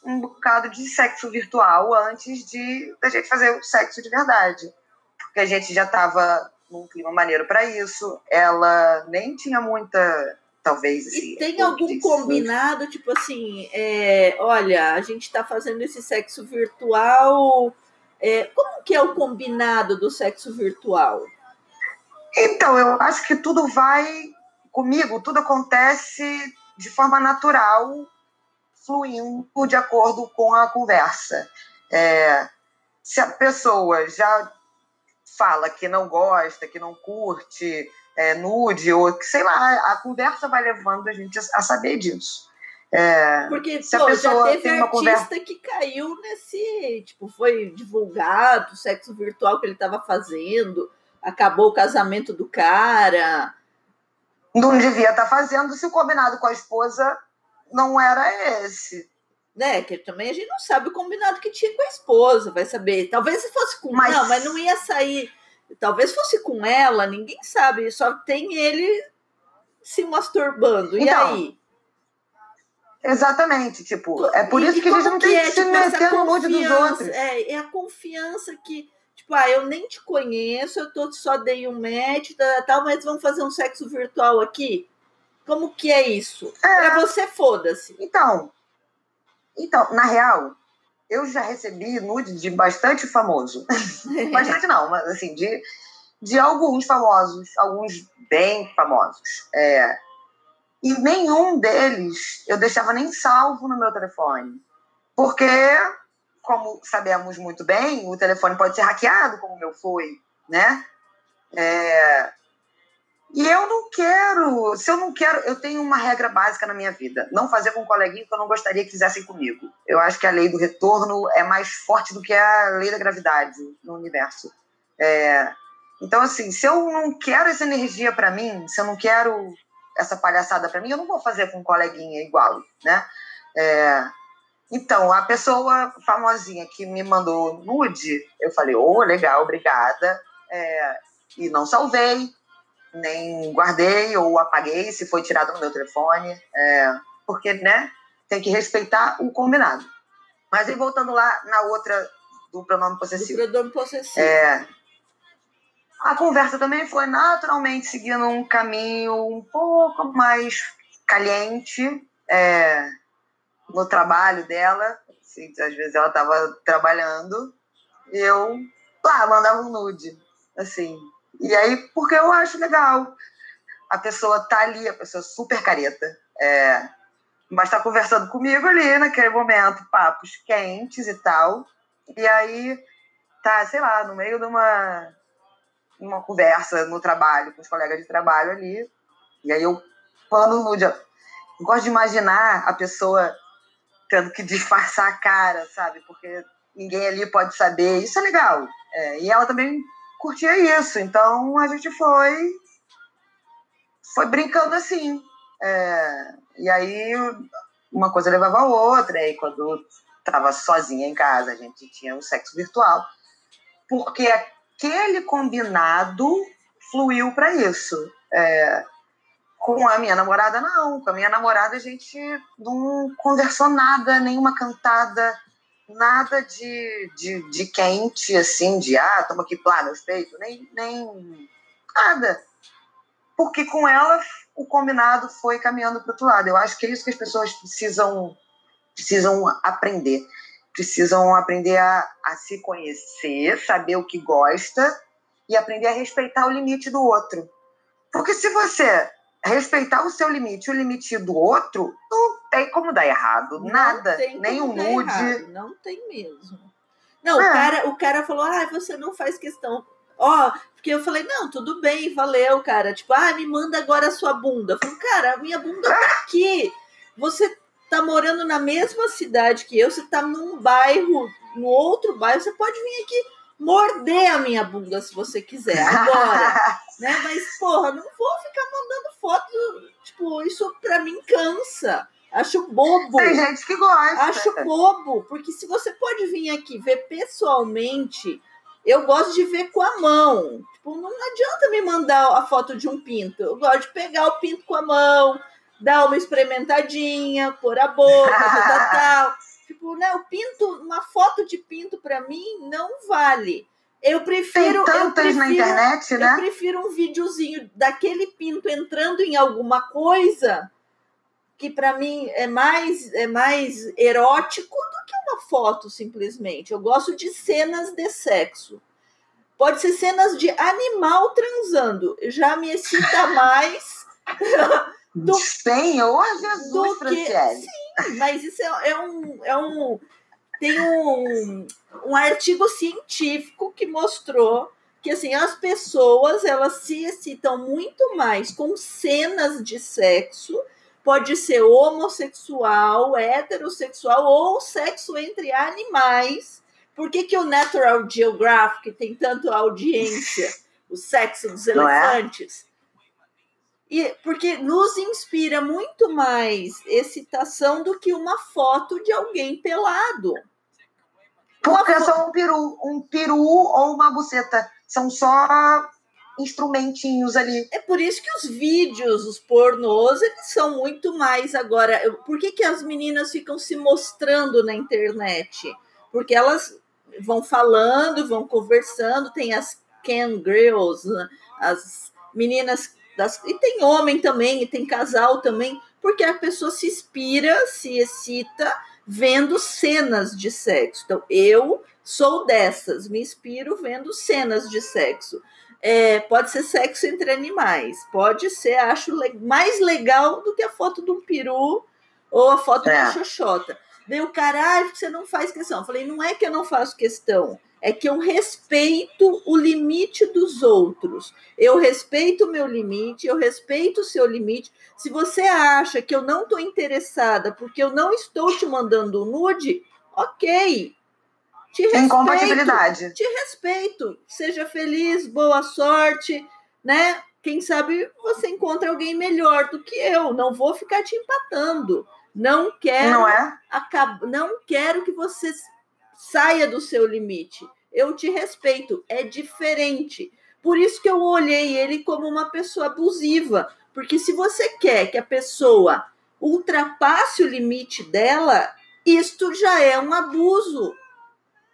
um bocado de sexo virtual antes de da gente fazer o sexo de verdade. Porque a gente já estava num clima maneiro para isso. Ela nem tinha muita, talvez. Assim, e tem algum combinado, tipo assim, é, olha, a gente está fazendo esse sexo virtual. É, como que é o combinado do sexo virtual? Então, eu acho que tudo vai comigo, tudo acontece de forma natural, fluindo de acordo com a conversa. É, se a pessoa já fala que não gosta, que não curte é, nude, ou que, sei lá, a conversa vai levando a gente a, saber disso. É, Porque se pô, a pessoa já teve tem uma artista conversa... que caiu nesse, tipo, foi divulgado o sexo virtual que ele estava fazendo, acabou o casamento do cara. Não devia estar tá fazendo se o combinado com a esposa não era esse né? Que também a gente não sabe o combinado que tinha com a esposa, vai saber. Talvez se fosse com. Mas... Não, mas não ia sair. Talvez fosse com ela, ninguém sabe. Só tem ele se masturbando. Então, e aí? Exatamente, tipo, é por isso que a gente não tem é, que se tipo, meter no nude dos outros. É, é a confiança que, tipo, ah, eu nem te conheço, eu tô, só dei um match, tal, mas vamos fazer um sexo virtual aqui? Como que é isso? É. Pra você, foda-se. Então, então, na real, eu já recebi nude de bastante famoso. (laughs) bastante não, mas assim, de, de alguns famosos, alguns bem famosos. É, e nenhum deles eu deixava nem salvo no meu telefone. Porque, como sabemos muito bem, o telefone pode ser hackeado, como o meu foi, né? É, e eu não quero, se eu não quero, eu tenho uma regra básica na minha vida: não fazer com um coleguinha que eu não gostaria que fizessem comigo. Eu acho que a lei do retorno é mais forte do que a lei da gravidade no universo. É, então, assim, se eu não quero essa energia para mim, se eu não quero essa palhaçada para mim, eu não vou fazer com um coleguinha igual, né? É, então, a pessoa famosinha que me mandou nude, eu falei, ô, oh, legal, obrigada. É, e não salvei, nem guardei ou apaguei se foi tirado no meu telefone, é, porque, né, tem que respeitar o combinado. Mas aí, voltando lá na outra do pronome possessivo. Do pronome possessivo. É, a conversa também foi naturalmente seguindo um caminho um pouco mais caliente é, no trabalho dela. Assim, às vezes ela estava trabalhando e eu lá mandava um nude, assim. E aí, porque eu acho legal. A pessoa tá ali, a pessoa super careta, é, mas tá conversando comigo ali naquele momento, papos quentes e tal. E aí tá, sei lá, no meio de uma uma conversa no trabalho, com os colegas de trabalho ali. E aí eu, quando no dia. Gosto de imaginar a pessoa tendo que disfarçar a cara, sabe? Porque ninguém ali pode saber. Isso é legal. É, e ela também curtia isso. Então a gente foi. Foi brincando assim. É, e aí uma coisa levava a outra. E quando estava sozinha em casa, a gente tinha um sexo virtual. Porque aquele combinado fluiu para isso. É, com a minha namorada, não. Com a minha namorada, a gente não conversou nada, nenhuma cantada, nada de, de, de quente, assim, de ah, toma aqui plá, meu peito, nem, nem nada. Porque com ela, o combinado foi caminhando para outro lado. Eu acho que é isso que as pessoas precisam, precisam aprender precisam aprender a, a se conhecer, saber o que gosta e aprender a respeitar o limite do outro. Porque se você respeitar o seu limite, o limite do outro, não tem como dar errado, não nada, nem um nude. Errado, não tem mesmo. Não, o, cara, o cara falou: ah, você não faz questão. Ó, porque eu falei, não, tudo bem, valeu, cara. Tipo, ah, me manda agora a sua bunda. Eu falei, cara, a minha bunda tá (laughs) aqui. Você tá morando na mesma cidade que eu, você tá num bairro, no outro bairro, você pode vir aqui morder a minha bunda se você quiser, agora. (laughs) né? Mas, porra, não vou ficar mandando foto. Tipo, isso pra mim cansa. Acho bobo. Tem gente que gosta. Acho bobo, porque se você pode vir aqui ver pessoalmente, eu gosto de ver com a mão. Tipo, não adianta me mandar a foto de um pinto. Eu gosto de pegar o pinto com a mão, dar uma experimentadinha, pôr a boca, tal, tal. (laughs) Tipo, né, o pinto, uma foto de pinto para mim não vale. Eu prefiro. Tem tantas prefiro, na internet, né? Eu prefiro um videozinho daquele pinto entrando em alguma coisa que para mim é mais é mais erótico do que uma foto simplesmente. Eu gosto de cenas de sexo. Pode ser cenas de animal transando. Já me excita (laughs) mais do, Senhor Jesus, do Franciele. sim, mas isso é, é, um, é um. Tem um, um artigo científico que mostrou que assim as pessoas elas se excitam muito mais com cenas de sexo pode ser homossexual, heterossexual ou sexo entre animais. Por que, que o Natural Geographic tem tanto audiência? (laughs) O sexo dos é? elefantes. E, porque nos inspira muito mais excitação do que uma foto de alguém pelado. Porque é só um peru, um peru ou uma buceta. São só instrumentinhos ali. É por isso que os vídeos, os pornôs, eles são muito mais agora. Por que, que as meninas ficam se mostrando na internet? Porque elas vão falando, vão conversando, tem as can girls, né? as meninas das, e tem homem também, e tem casal também, porque a pessoa se inspira, se excita vendo cenas de sexo. Então, eu sou dessas, me inspiro vendo cenas de sexo. É, pode ser sexo entre animais, pode ser, acho mais legal do que a foto de um peru ou a foto é. de uma xoxota. O caralho, você não faz questão. Eu falei, não é que eu não faço questão, é que eu respeito o limite dos outros. Eu respeito o meu limite, eu respeito o seu limite. Se você acha que eu não estou interessada porque eu não estou te mandando um nude, ok. Te respeito, compatibilidade. Te respeito. Seja feliz, boa sorte, né? quem sabe você encontra alguém melhor do que eu. Não vou ficar te empatando. Não quero, não, é? acab... não quero que você saia do seu limite. Eu te respeito. É diferente. Por isso que eu olhei ele como uma pessoa abusiva. Porque se você quer que a pessoa ultrapasse o limite dela, isto já é um abuso.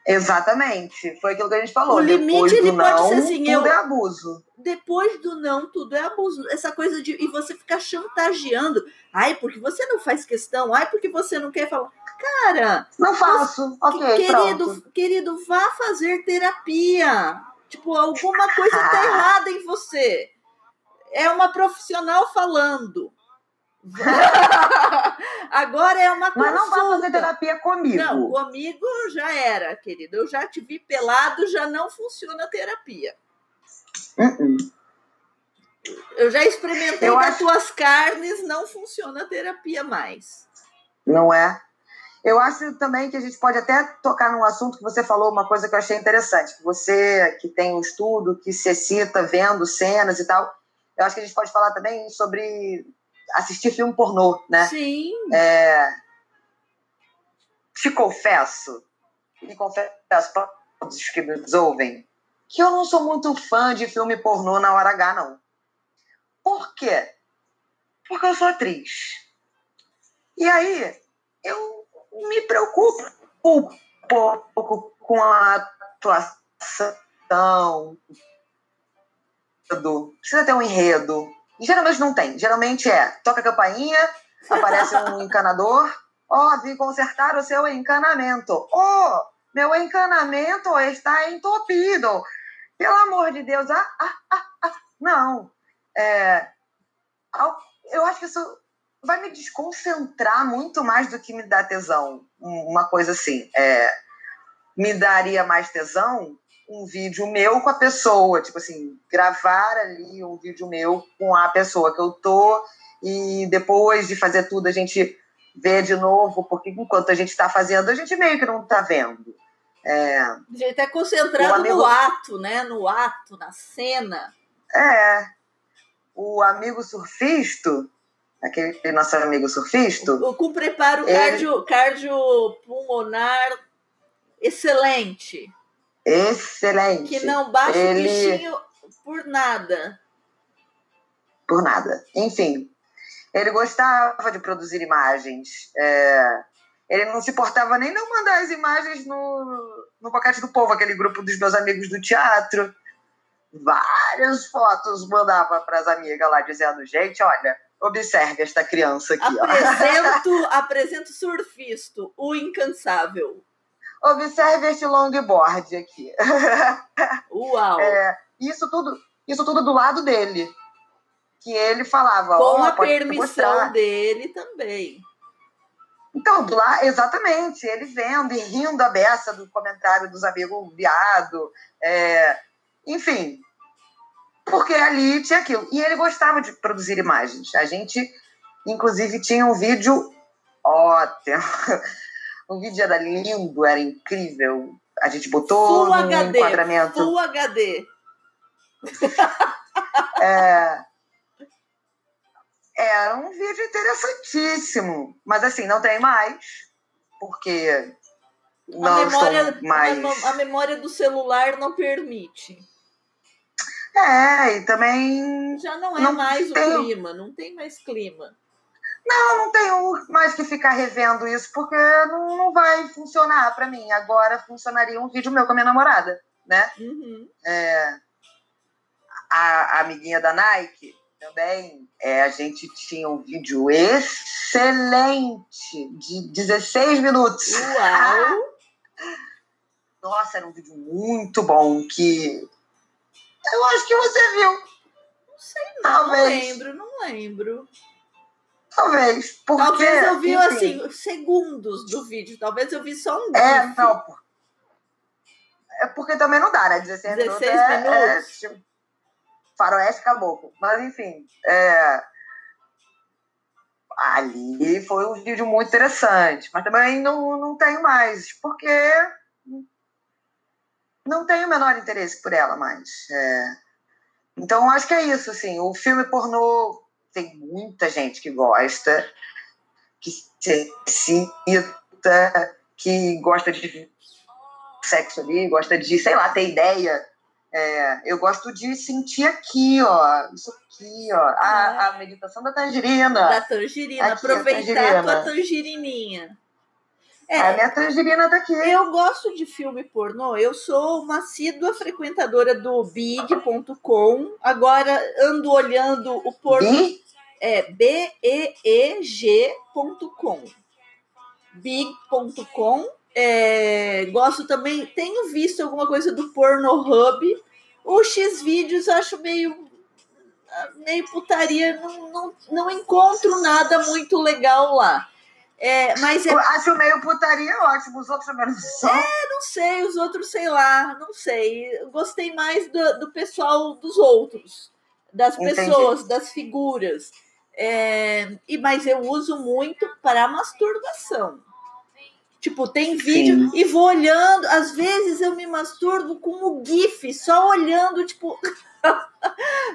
Exatamente. Foi aquilo que a gente falou. O limite ele não, pode ser assim, tudo eu, é abuso. Depois do não, tudo é abuso. Essa coisa de e você ficar chantageando. Ai, porque você não faz questão. Ai, porque você não quer falar. Cara, não faço. Você, ok, querido, pronto. querido, vá fazer terapia. Tipo, alguma coisa tá errada em você. É uma profissional falando. (laughs) Agora é uma consulta. Mas não vai fazer terapia comigo. Não, comigo já era, querido. Eu já te vi pelado, já não funciona a terapia. Uh -uh. Eu já experimentei eu das acho... tuas carnes, não funciona a terapia mais. Não é? Eu acho também que a gente pode até tocar num assunto que você falou, uma coisa que eu achei interessante. Que você que tem um estudo, que se excita vendo cenas e tal, eu acho que a gente pode falar também sobre assistir filme pornô, né? Sim. É... Te confesso, me confesso para todos que nos ouvem, que eu não sou muito fã de filme pornô na hora H, não. Por quê? Porque eu sou atriz. E aí, eu me preocupo um pouco com a atuação. Precisa ter um enredo. Geralmente não tem. Geralmente é toca a campainha, aparece um (laughs) encanador. Ó, oh, vim consertar o seu encanamento. Oh, meu encanamento está entupido. Pelo amor de Deus. Ah, ah, ah, ah. Não. É, eu acho que isso vai me desconcentrar muito mais do que me dá tesão. Uma coisa assim. É, me daria mais tesão um vídeo meu com a pessoa, tipo assim, gravar ali um vídeo meu com a pessoa que eu tô e depois de fazer tudo a gente vê de novo, porque enquanto a gente está fazendo, a gente meio que não está vendo. É, a gente está concentrado amigo, no ato, né? No ato, na cena. É. O amigo surfista, aquele nosso amigo surfista. O, com preparo ele... cardio, cardiopulmonar excelente. Excelente. Que não baixa ele... o bichinho por nada. Por nada. Enfim, ele gostava de produzir imagens. É... Ele não se importava nem não mandar as imagens no, no Boquete do Povo, aquele grupo dos meus amigos do teatro. Várias fotos mandava para as amigas lá, dizendo: gente, olha, observe esta criança aqui. Apresento, (laughs) apresento surfisto, o incansável. Observe este longboard aqui. (laughs) Uau! É, isso, tudo, isso tudo do lado dele. Que ele falava. Com oh, a permissão dele também. Então, lá, exatamente, ele vendo e rindo a beça do comentário dos amigos viado. É, enfim, porque ali tinha aquilo. E ele gostava de produzir imagens. A gente, inclusive, tinha um vídeo ótimo. O vídeo era lindo, era incrível. A gente botou Full HD, enquadramento. Full HD. (laughs) é, era um vídeo interessantíssimo. Mas assim, não tem mais, porque não a memória, mais... a memória do celular não permite. É, e também. Já não é não mais tem... o clima, não tem mais clima. Não, não tenho mais que ficar revendo isso, porque não, não vai funcionar para mim. Agora funcionaria um vídeo meu com a minha namorada, né? Uhum. É, a, a, amiguinha da Nike também, é, a gente tinha um vídeo excelente de 16 minutos. Uau! (laughs) Nossa, era um vídeo muito bom que eu acho que você viu. Não sei, não, Talvez. não lembro, não lembro. Talvez. Porque, Talvez eu vi enfim, assim, segundos do vídeo. Talvez eu vi só um. É, gif. não. É porque também não dá, né? 16, 16 minutos. É, minutos. É, tipo, faroeste caboclo. Mas enfim. É, ali foi um vídeo muito interessante. Mas também não, não tenho mais. Porque não tenho o menor interesse por ela mais. É, Então, acho que é isso, assim. O filme pornô tem muita gente que gosta, que se excita, que gosta de sexo ali, gosta de, sei lá, ter ideia. É, eu gosto de sentir aqui, ó, isso aqui, ó, a, é. a meditação da tangerina. Da tangerina, aqui, aproveitar a, tangerina. a tangerininha. É, a minha tangerina tá aqui. Eu gosto de filme pornô. Eu sou uma assídua frequentadora do big.com. Agora ando olhando o pornô. B? É B-E-E-G.com. Big.com. É, gosto também. Tenho visto alguma coisa do Pornhub. O X-Vídeos acho meio meio putaria, não, não, não encontro nada muito legal lá. É, mas é... Acho meio putaria ótimo, os outros não são. É, não sei, os outros, sei lá, não sei. gostei mais do, do pessoal dos outros, das Entendi. pessoas, das figuras. É, e, mas eu uso muito para masturbação. Tipo, tem vídeo Sim. e vou olhando. Às vezes eu me masturbo com o GIF, só olhando, tipo. (laughs)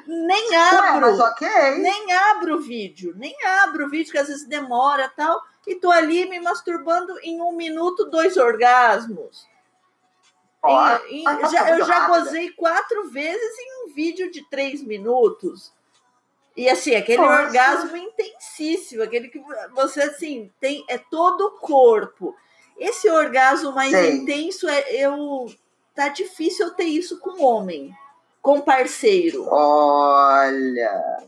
nem abro. Ué, okay. Nem abro o vídeo. Nem abro o vídeo, que às vezes demora tal e tô ali me masturbando em um minuto, dois orgasmos. e, e, já, eu já gozei quatro vezes em um vídeo de três minutos. E assim, aquele Nossa. orgasmo intensíssimo, aquele que você assim tem é todo o corpo. Esse orgasmo mais Sim. intenso é eu tá difícil eu ter isso com homem, com parceiro. Olha,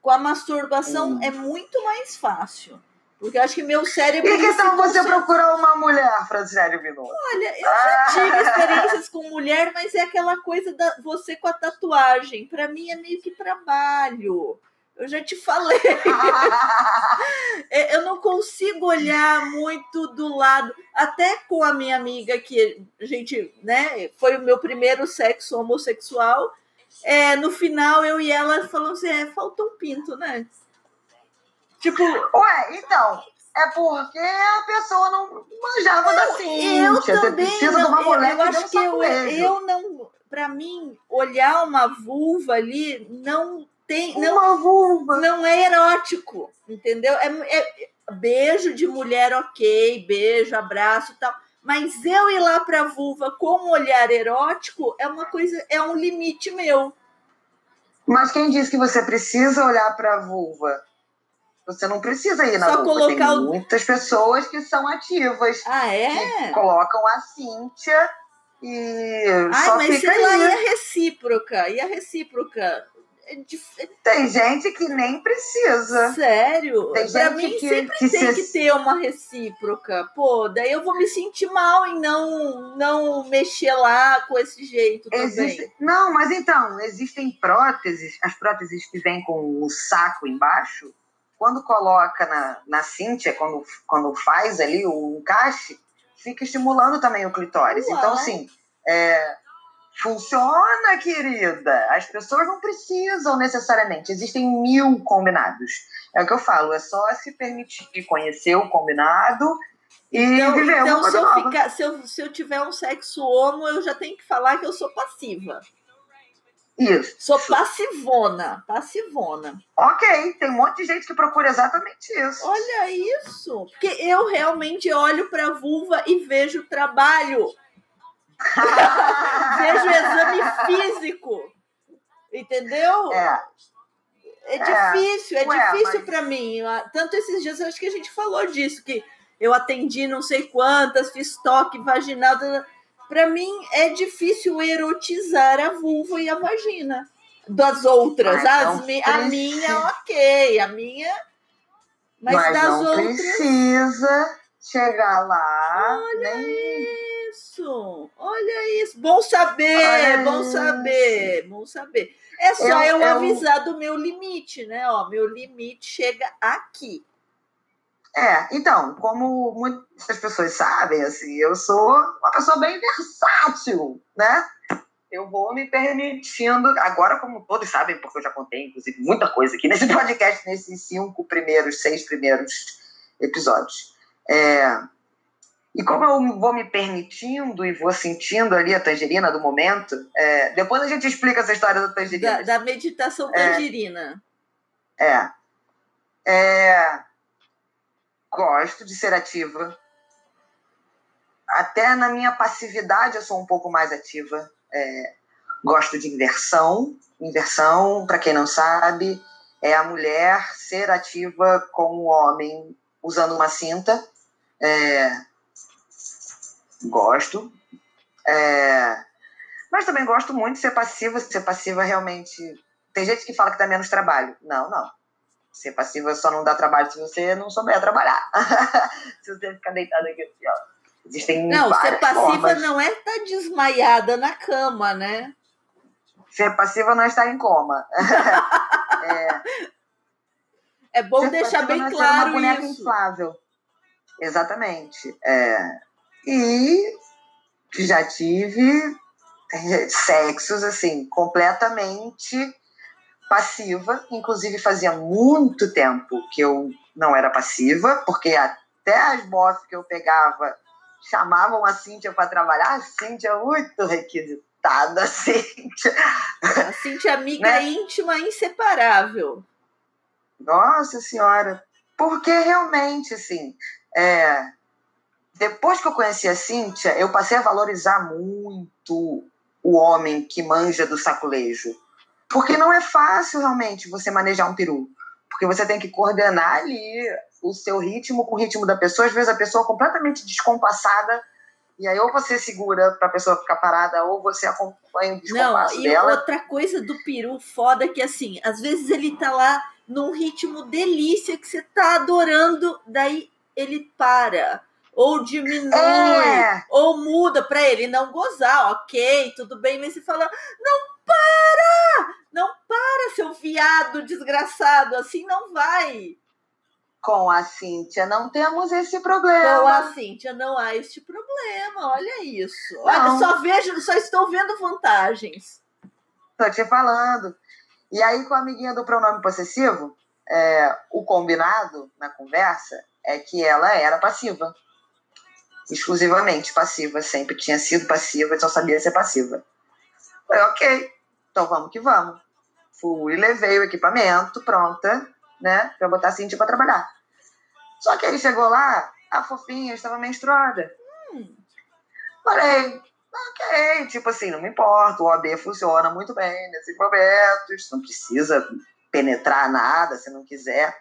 com a masturbação hum. é muito mais fácil. Porque eu acho que meu cérebro. E que tal você procurar uma mulher, Franciele Minotto? Olha, eu já tive ah. (laughs) experiências com mulher, mas é aquela coisa da você com a tatuagem. Para mim é meio que trabalho. Eu já te falei. (laughs) É, eu não consigo olhar muito do lado. Até com a minha amiga, que a gente, né, foi o meu primeiro sexo homossexual. É, no final, eu e ela falamos assim: é, faltou um pinto, né? Tipo. Ué, então. É porque a pessoa não manjava da ciência. Eu também. Você precisa não, eu, eu acho que eu, eu não. Para mim, olhar uma vulva ali não tem. Uma não, vulva. Não é erótico, entendeu? É, é, beijo de mulher, ok, beijo, abraço e tal. Mas eu ir lá para a vulva com um olhar erótico é uma coisa, é um limite meu. Mas quem diz que você precisa olhar para a vulva? Você não precisa ir na Só Colocar Tem muitas pessoas que são ativas. Ah, é? Que colocam a Cíntia e. Ai, só mas fica sei lá, e a recíproca? E a recíproca? É tem gente que nem precisa. Sério? Tem pra mim que, sempre que tem se... que ter uma recíproca. Pô, daí eu vou me sentir mal em não, não mexer lá com esse jeito Existe... também. Não, mas então, existem próteses, as próteses que vêm com o saco embaixo, quando coloca na, na Cíntia, quando, quando faz ali o encaixe, fica estimulando também o clitóris. Uau. Então, assim, é, funciona, querida. As pessoas não precisam necessariamente. Existem mil combinados. É o que eu falo, é só se permitir conhecer o combinado e então, viver então, uma se eu, ficar, se, eu, se eu tiver um sexo homo, eu já tenho que falar que eu sou passiva. Isso. Sou passivona, passivona. Ok, tem um monte de gente que procura exatamente isso. Olha isso. Porque eu realmente olho para a vulva e vejo trabalho. (laughs) vejo exame físico. Entendeu? É. É, é. difícil, é, é difícil mas... para mim. Tanto esses dias, acho que a gente falou disso, que eu atendi não sei quantas, fiz toque vaginal para mim é difícil erotizar a vulva e a vagina das outras. As, a minha, ok, a minha. Mas, mas das não outras. precisa chegar lá. Olha nem... isso, olha isso. Bom saber, olha bom saber, bom saber. É só eu, eu, eu avisar do meu limite, né? Ó, meu limite chega aqui. É, então, como muitas pessoas sabem, assim, eu sou uma pessoa bem versátil, né? Eu vou me permitindo, agora como todos sabem, porque eu já contei, inclusive, muita coisa aqui nesse (laughs) podcast, nesses cinco primeiros, seis primeiros episódios. É, E como eu vou me permitindo e vou sentindo ali a tangerina do momento, é, depois a gente explica essa história da tangerina. Da, da meditação tangerina. É. é. Gosto de ser ativa. Até na minha passividade eu sou um pouco mais ativa. É, gosto de inversão. Inversão, para quem não sabe, é a mulher ser ativa com o homem usando uma cinta. É, gosto. É, mas também gosto muito de ser passiva. Ser passiva realmente. Tem gente que fala que dá menos trabalho. Não, não. Ser passiva só não dá trabalho se você não souber trabalhar. (laughs) se você ficar deitado aqui assim, ó. Existem não, ser passiva formas. não é estar tá desmaiada na cama, né? Ser passiva não é estar em coma. (laughs) é, é bom ser deixar bem é claro uma boneca isso. inflável. Exatamente. É, e já tive é, sexos assim completamente passiva, inclusive fazia muito tempo que eu não era passiva, porque até as bosses que eu pegava chamavam a Cíntia para trabalhar, a Cíntia é muito requisitada, a (laughs) Cíntia. A Cíntia é amiga né? íntima, inseparável. Nossa Senhora, porque realmente, assim, é, depois que eu conheci a Cíntia, eu passei a valorizar muito o homem que manja do saculejo. Porque não é fácil realmente você manejar um peru. Porque você tem que coordenar ali o seu ritmo com o ritmo da pessoa. Às vezes a pessoa é completamente descompassada. E aí ou você segura para a pessoa ficar parada, ou você acompanha o descompasso não, e dela. outra coisa do peru foda é que assim, às vezes ele tá lá num ritmo delícia que você tá adorando, daí ele para ou diminui, é. ou muda para ele não gozar, ok, tudo bem, mas você fala, não para, não para, seu viado desgraçado, assim não vai. Com a Cíntia não temos esse problema. Com a Cíntia não há este problema, olha isso. Não. Olha, só vejo, só estou vendo vantagens. Tô te falando. E aí, com a amiguinha do pronome possessivo, é, o combinado na conversa é que ela era passiva exclusivamente passiva, sempre tinha sido passiva, só sabia ser passiva. Falei, ok, então vamos que vamos. Fui, levei o equipamento pronta, né, pra botar a Cintia pra trabalhar. Só que aí chegou lá, a fofinha estava menstruada. Hum. Falei, ok, tipo assim, não me importa, o OB funciona muito bem nesses momentos, não precisa penetrar nada se não quiser.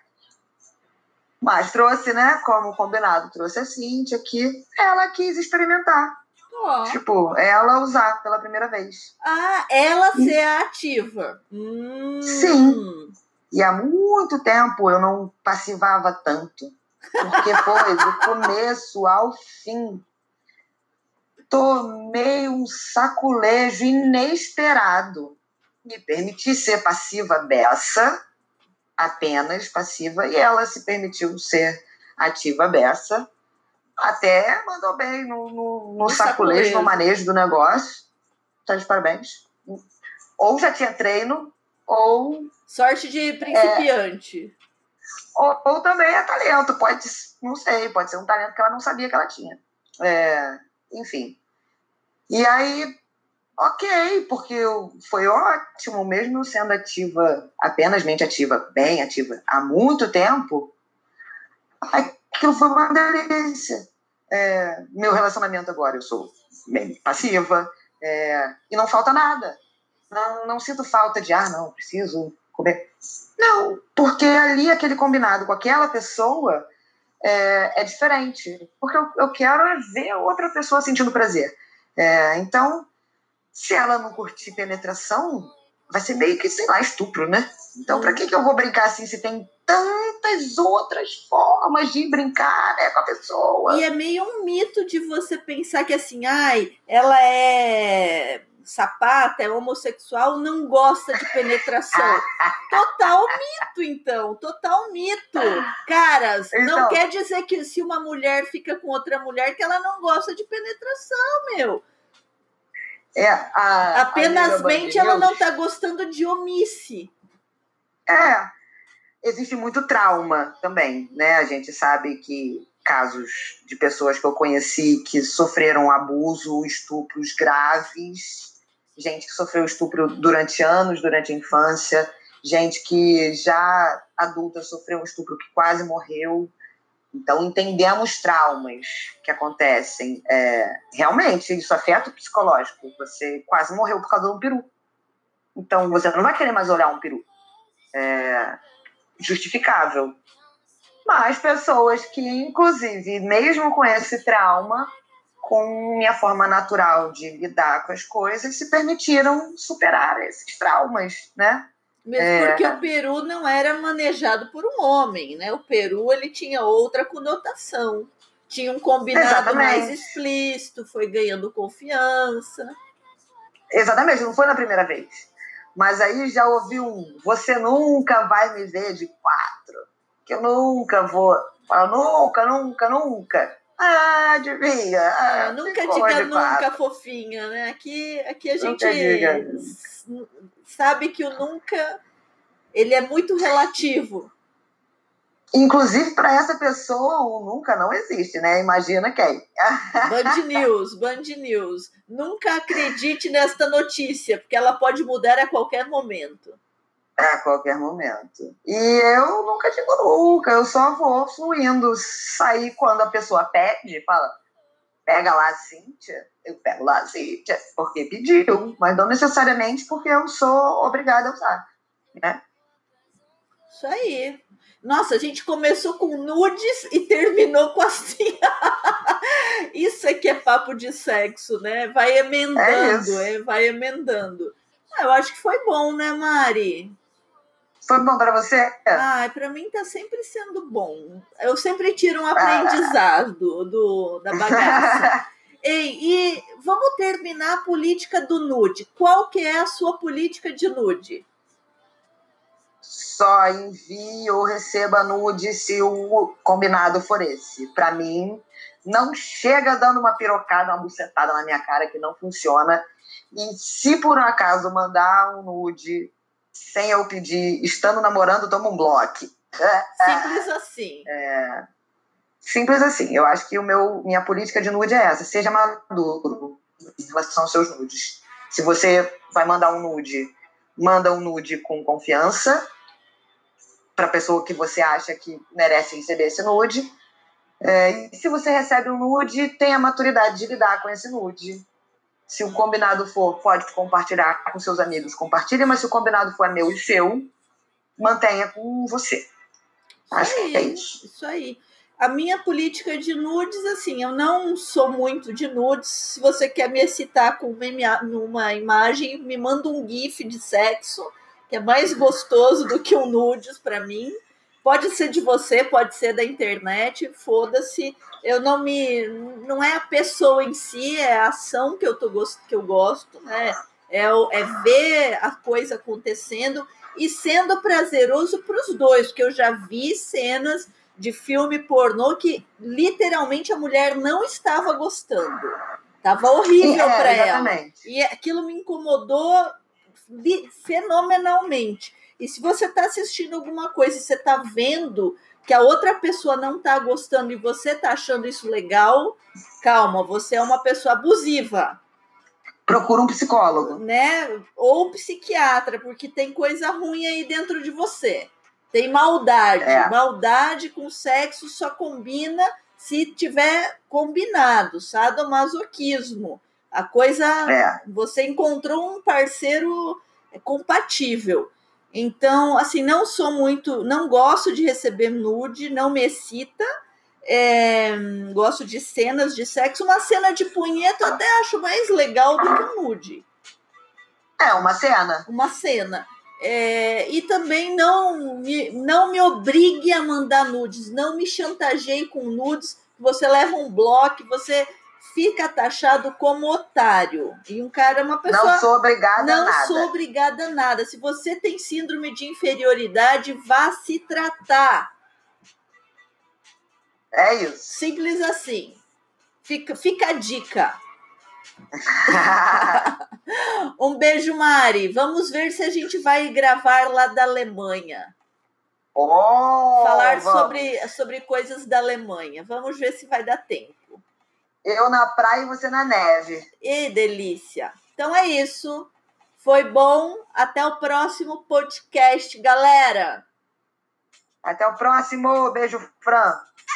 Mas trouxe, né, como combinado, trouxe a Cintia que ela quis experimentar. Oh. Tipo, ela usar pela primeira vez. Ah, ela e... ser ativa. Hum. Sim. E há muito tempo eu não passivava tanto. Porque foi do (laughs) começo ao fim. Tomei um saculejo inesperado. Me permiti ser passiva dessa apenas passiva e ela se permitiu ser ativa beça. Até mandou bem no, no, no saculejo, no manejo do negócio. Tá de parabéns. Ou já tinha treino, ou. Sorte de principiante. É, ou, ou, também é talento, pode, não sei, pode ser um talento que ela não sabia que ela tinha. É, enfim. E aí ok, porque foi ótimo, mesmo sendo ativa, apenas mente ativa, bem ativa, há muito tempo, aquilo foi uma delícia. É, meu relacionamento agora, eu sou bem passiva, é, e não falta nada. Não, não sinto falta de, ah, não, preciso comer. Não, porque ali aquele combinado com aquela pessoa é, é diferente. Porque eu, eu quero é ver outra pessoa sentindo prazer. É, então, se ela não curtir penetração, vai ser meio que, sei lá, estupro, né? Então, para que, que eu vou brincar assim se tem tantas outras formas de brincar né, com a pessoa? E é meio um mito de você pensar que assim, ai, ela é sapata, é homossexual, não gosta de penetração. (laughs) Total mito, então. Total mito. Caras, então, não quer dizer que se uma mulher fica com outra mulher que ela não gosta de penetração, meu. É, a, Apenas mente ela não está gostando de omice. É, existe muito trauma também, né? A gente sabe que casos de pessoas que eu conheci que sofreram abuso, estupros graves, gente que sofreu estupro durante anos, durante a infância, gente que já adulta sofreu um estupro que quase morreu. Então, entendemos traumas que acontecem. É, realmente, isso afeta o psicológico. Você quase morreu por causa de um peru. Então, você não vai querer mais olhar um peru. É justificável. Mas pessoas que, inclusive, mesmo com esse trauma, com minha forma natural de lidar com as coisas, se permitiram superar esses traumas, né? Mesmo é... porque o peru não era manejado por um homem, né? O peru ele tinha outra conotação. Tinha um combinado Exatamente. mais explícito, foi ganhando confiança. Exatamente, não foi na primeira vez. Mas aí já ouvi um, você nunca vai me ver de quatro, que eu nunca vou. Falo, nunca, nunca, nunca. Ah. Ah, é, nunca diga nunca, fofinha, né? Aqui, aqui a gente sabe que o nunca ele é muito relativo. Inclusive, para essa pessoa, o nunca não existe, né? Imagina quem. (laughs) Band News, Band News. Nunca acredite nesta notícia, porque ela pode mudar a qualquer momento. A qualquer momento. E eu nunca digo nunca, eu só vou fluindo. Sair quando a pessoa pede, fala, pega lá a Cíntia, eu pego lá a Cíntia, porque pediu, mas não necessariamente porque eu sou obrigada a usar, né? Isso aí. Nossa, a gente começou com nudes e terminou com assim. (laughs) Isso aqui é papo de sexo, né? Vai emendando, é, é vai emendando. Ah, eu acho que foi bom, né, Mari? Foi bom para você? Ah, para mim tá sempre sendo bom. Eu sempre tiro um ah. aprendizado do, da bagaça. (laughs) Ei, e vamos terminar a política do nude. Qual que é a sua política de nude? só envie ou receba nude se o combinado for esse. Para mim, não chega dando uma pirocada, uma bucetada na minha cara que não funciona. E se por um acaso mandar um nude sem eu pedir, estando namorando, toma um bloco. Simples assim. É, simples assim. Eu acho que o meu, minha política de nude é essa. Seja maduro em relação aos seus nudes. Se você vai mandar um nude, manda um nude com confiança para a pessoa que você acha que merece receber esse nude. É, e se você recebe um nude, tenha a maturidade de lidar com esse nude. Se o combinado for, pode compartilhar com seus amigos, compartilhe, mas se o combinado for meu e seu, mantenha com você. Acho aí, que é isso. Isso aí. A minha política de nudes, assim, eu não sou muito de nudes. Se você quer me excitar com uma imagem, me manda um GIF de sexo que é mais gostoso do que um nudes para mim. Pode ser de você, pode ser da internet, foda-se. Eu não me. Não é a pessoa em si, é a ação que eu, tô, que eu gosto, né? É, é ver a coisa acontecendo e sendo prazeroso para os dois, porque eu já vi cenas de filme pornô que literalmente a mulher não estava gostando. Tava horrível é, para ela. E aquilo me incomodou fenomenalmente. E se você está assistindo alguma coisa e você está vendo que a outra pessoa não está gostando e você está achando isso legal, calma, você é uma pessoa abusiva. Procura um psicólogo. Né? Ou psiquiatra, porque tem coisa ruim aí dentro de você. Tem maldade. É. Maldade com sexo só combina se tiver combinado, sadomasoquismo. A coisa. É. Você encontrou um parceiro compatível. Então, assim, não sou muito. Não gosto de receber nude, não me excita. É, gosto de cenas de sexo. Uma cena de punheta eu até acho mais legal do que um nude. É, uma cena. Uma cena. É, e também não me, não me obrigue a mandar nudes, não me chantageie com nudes. Você leva um bloco, você fica taxado como otário. E um cara é uma pessoa. Não sou obrigada não a nada. Não sou obrigada a nada. Se você tem síndrome de inferioridade, vá se tratar. É isso. Simples assim. Fica, fica a dica. (laughs) um beijo, Mari. Vamos ver se a gente vai gravar lá da Alemanha. Oh, falar vamos. sobre, sobre coisas da Alemanha. Vamos ver se vai dar tempo. Eu na praia e você na neve. E delícia! Então é isso. Foi bom. Até o próximo podcast, galera. Até o próximo. Beijo, Fran.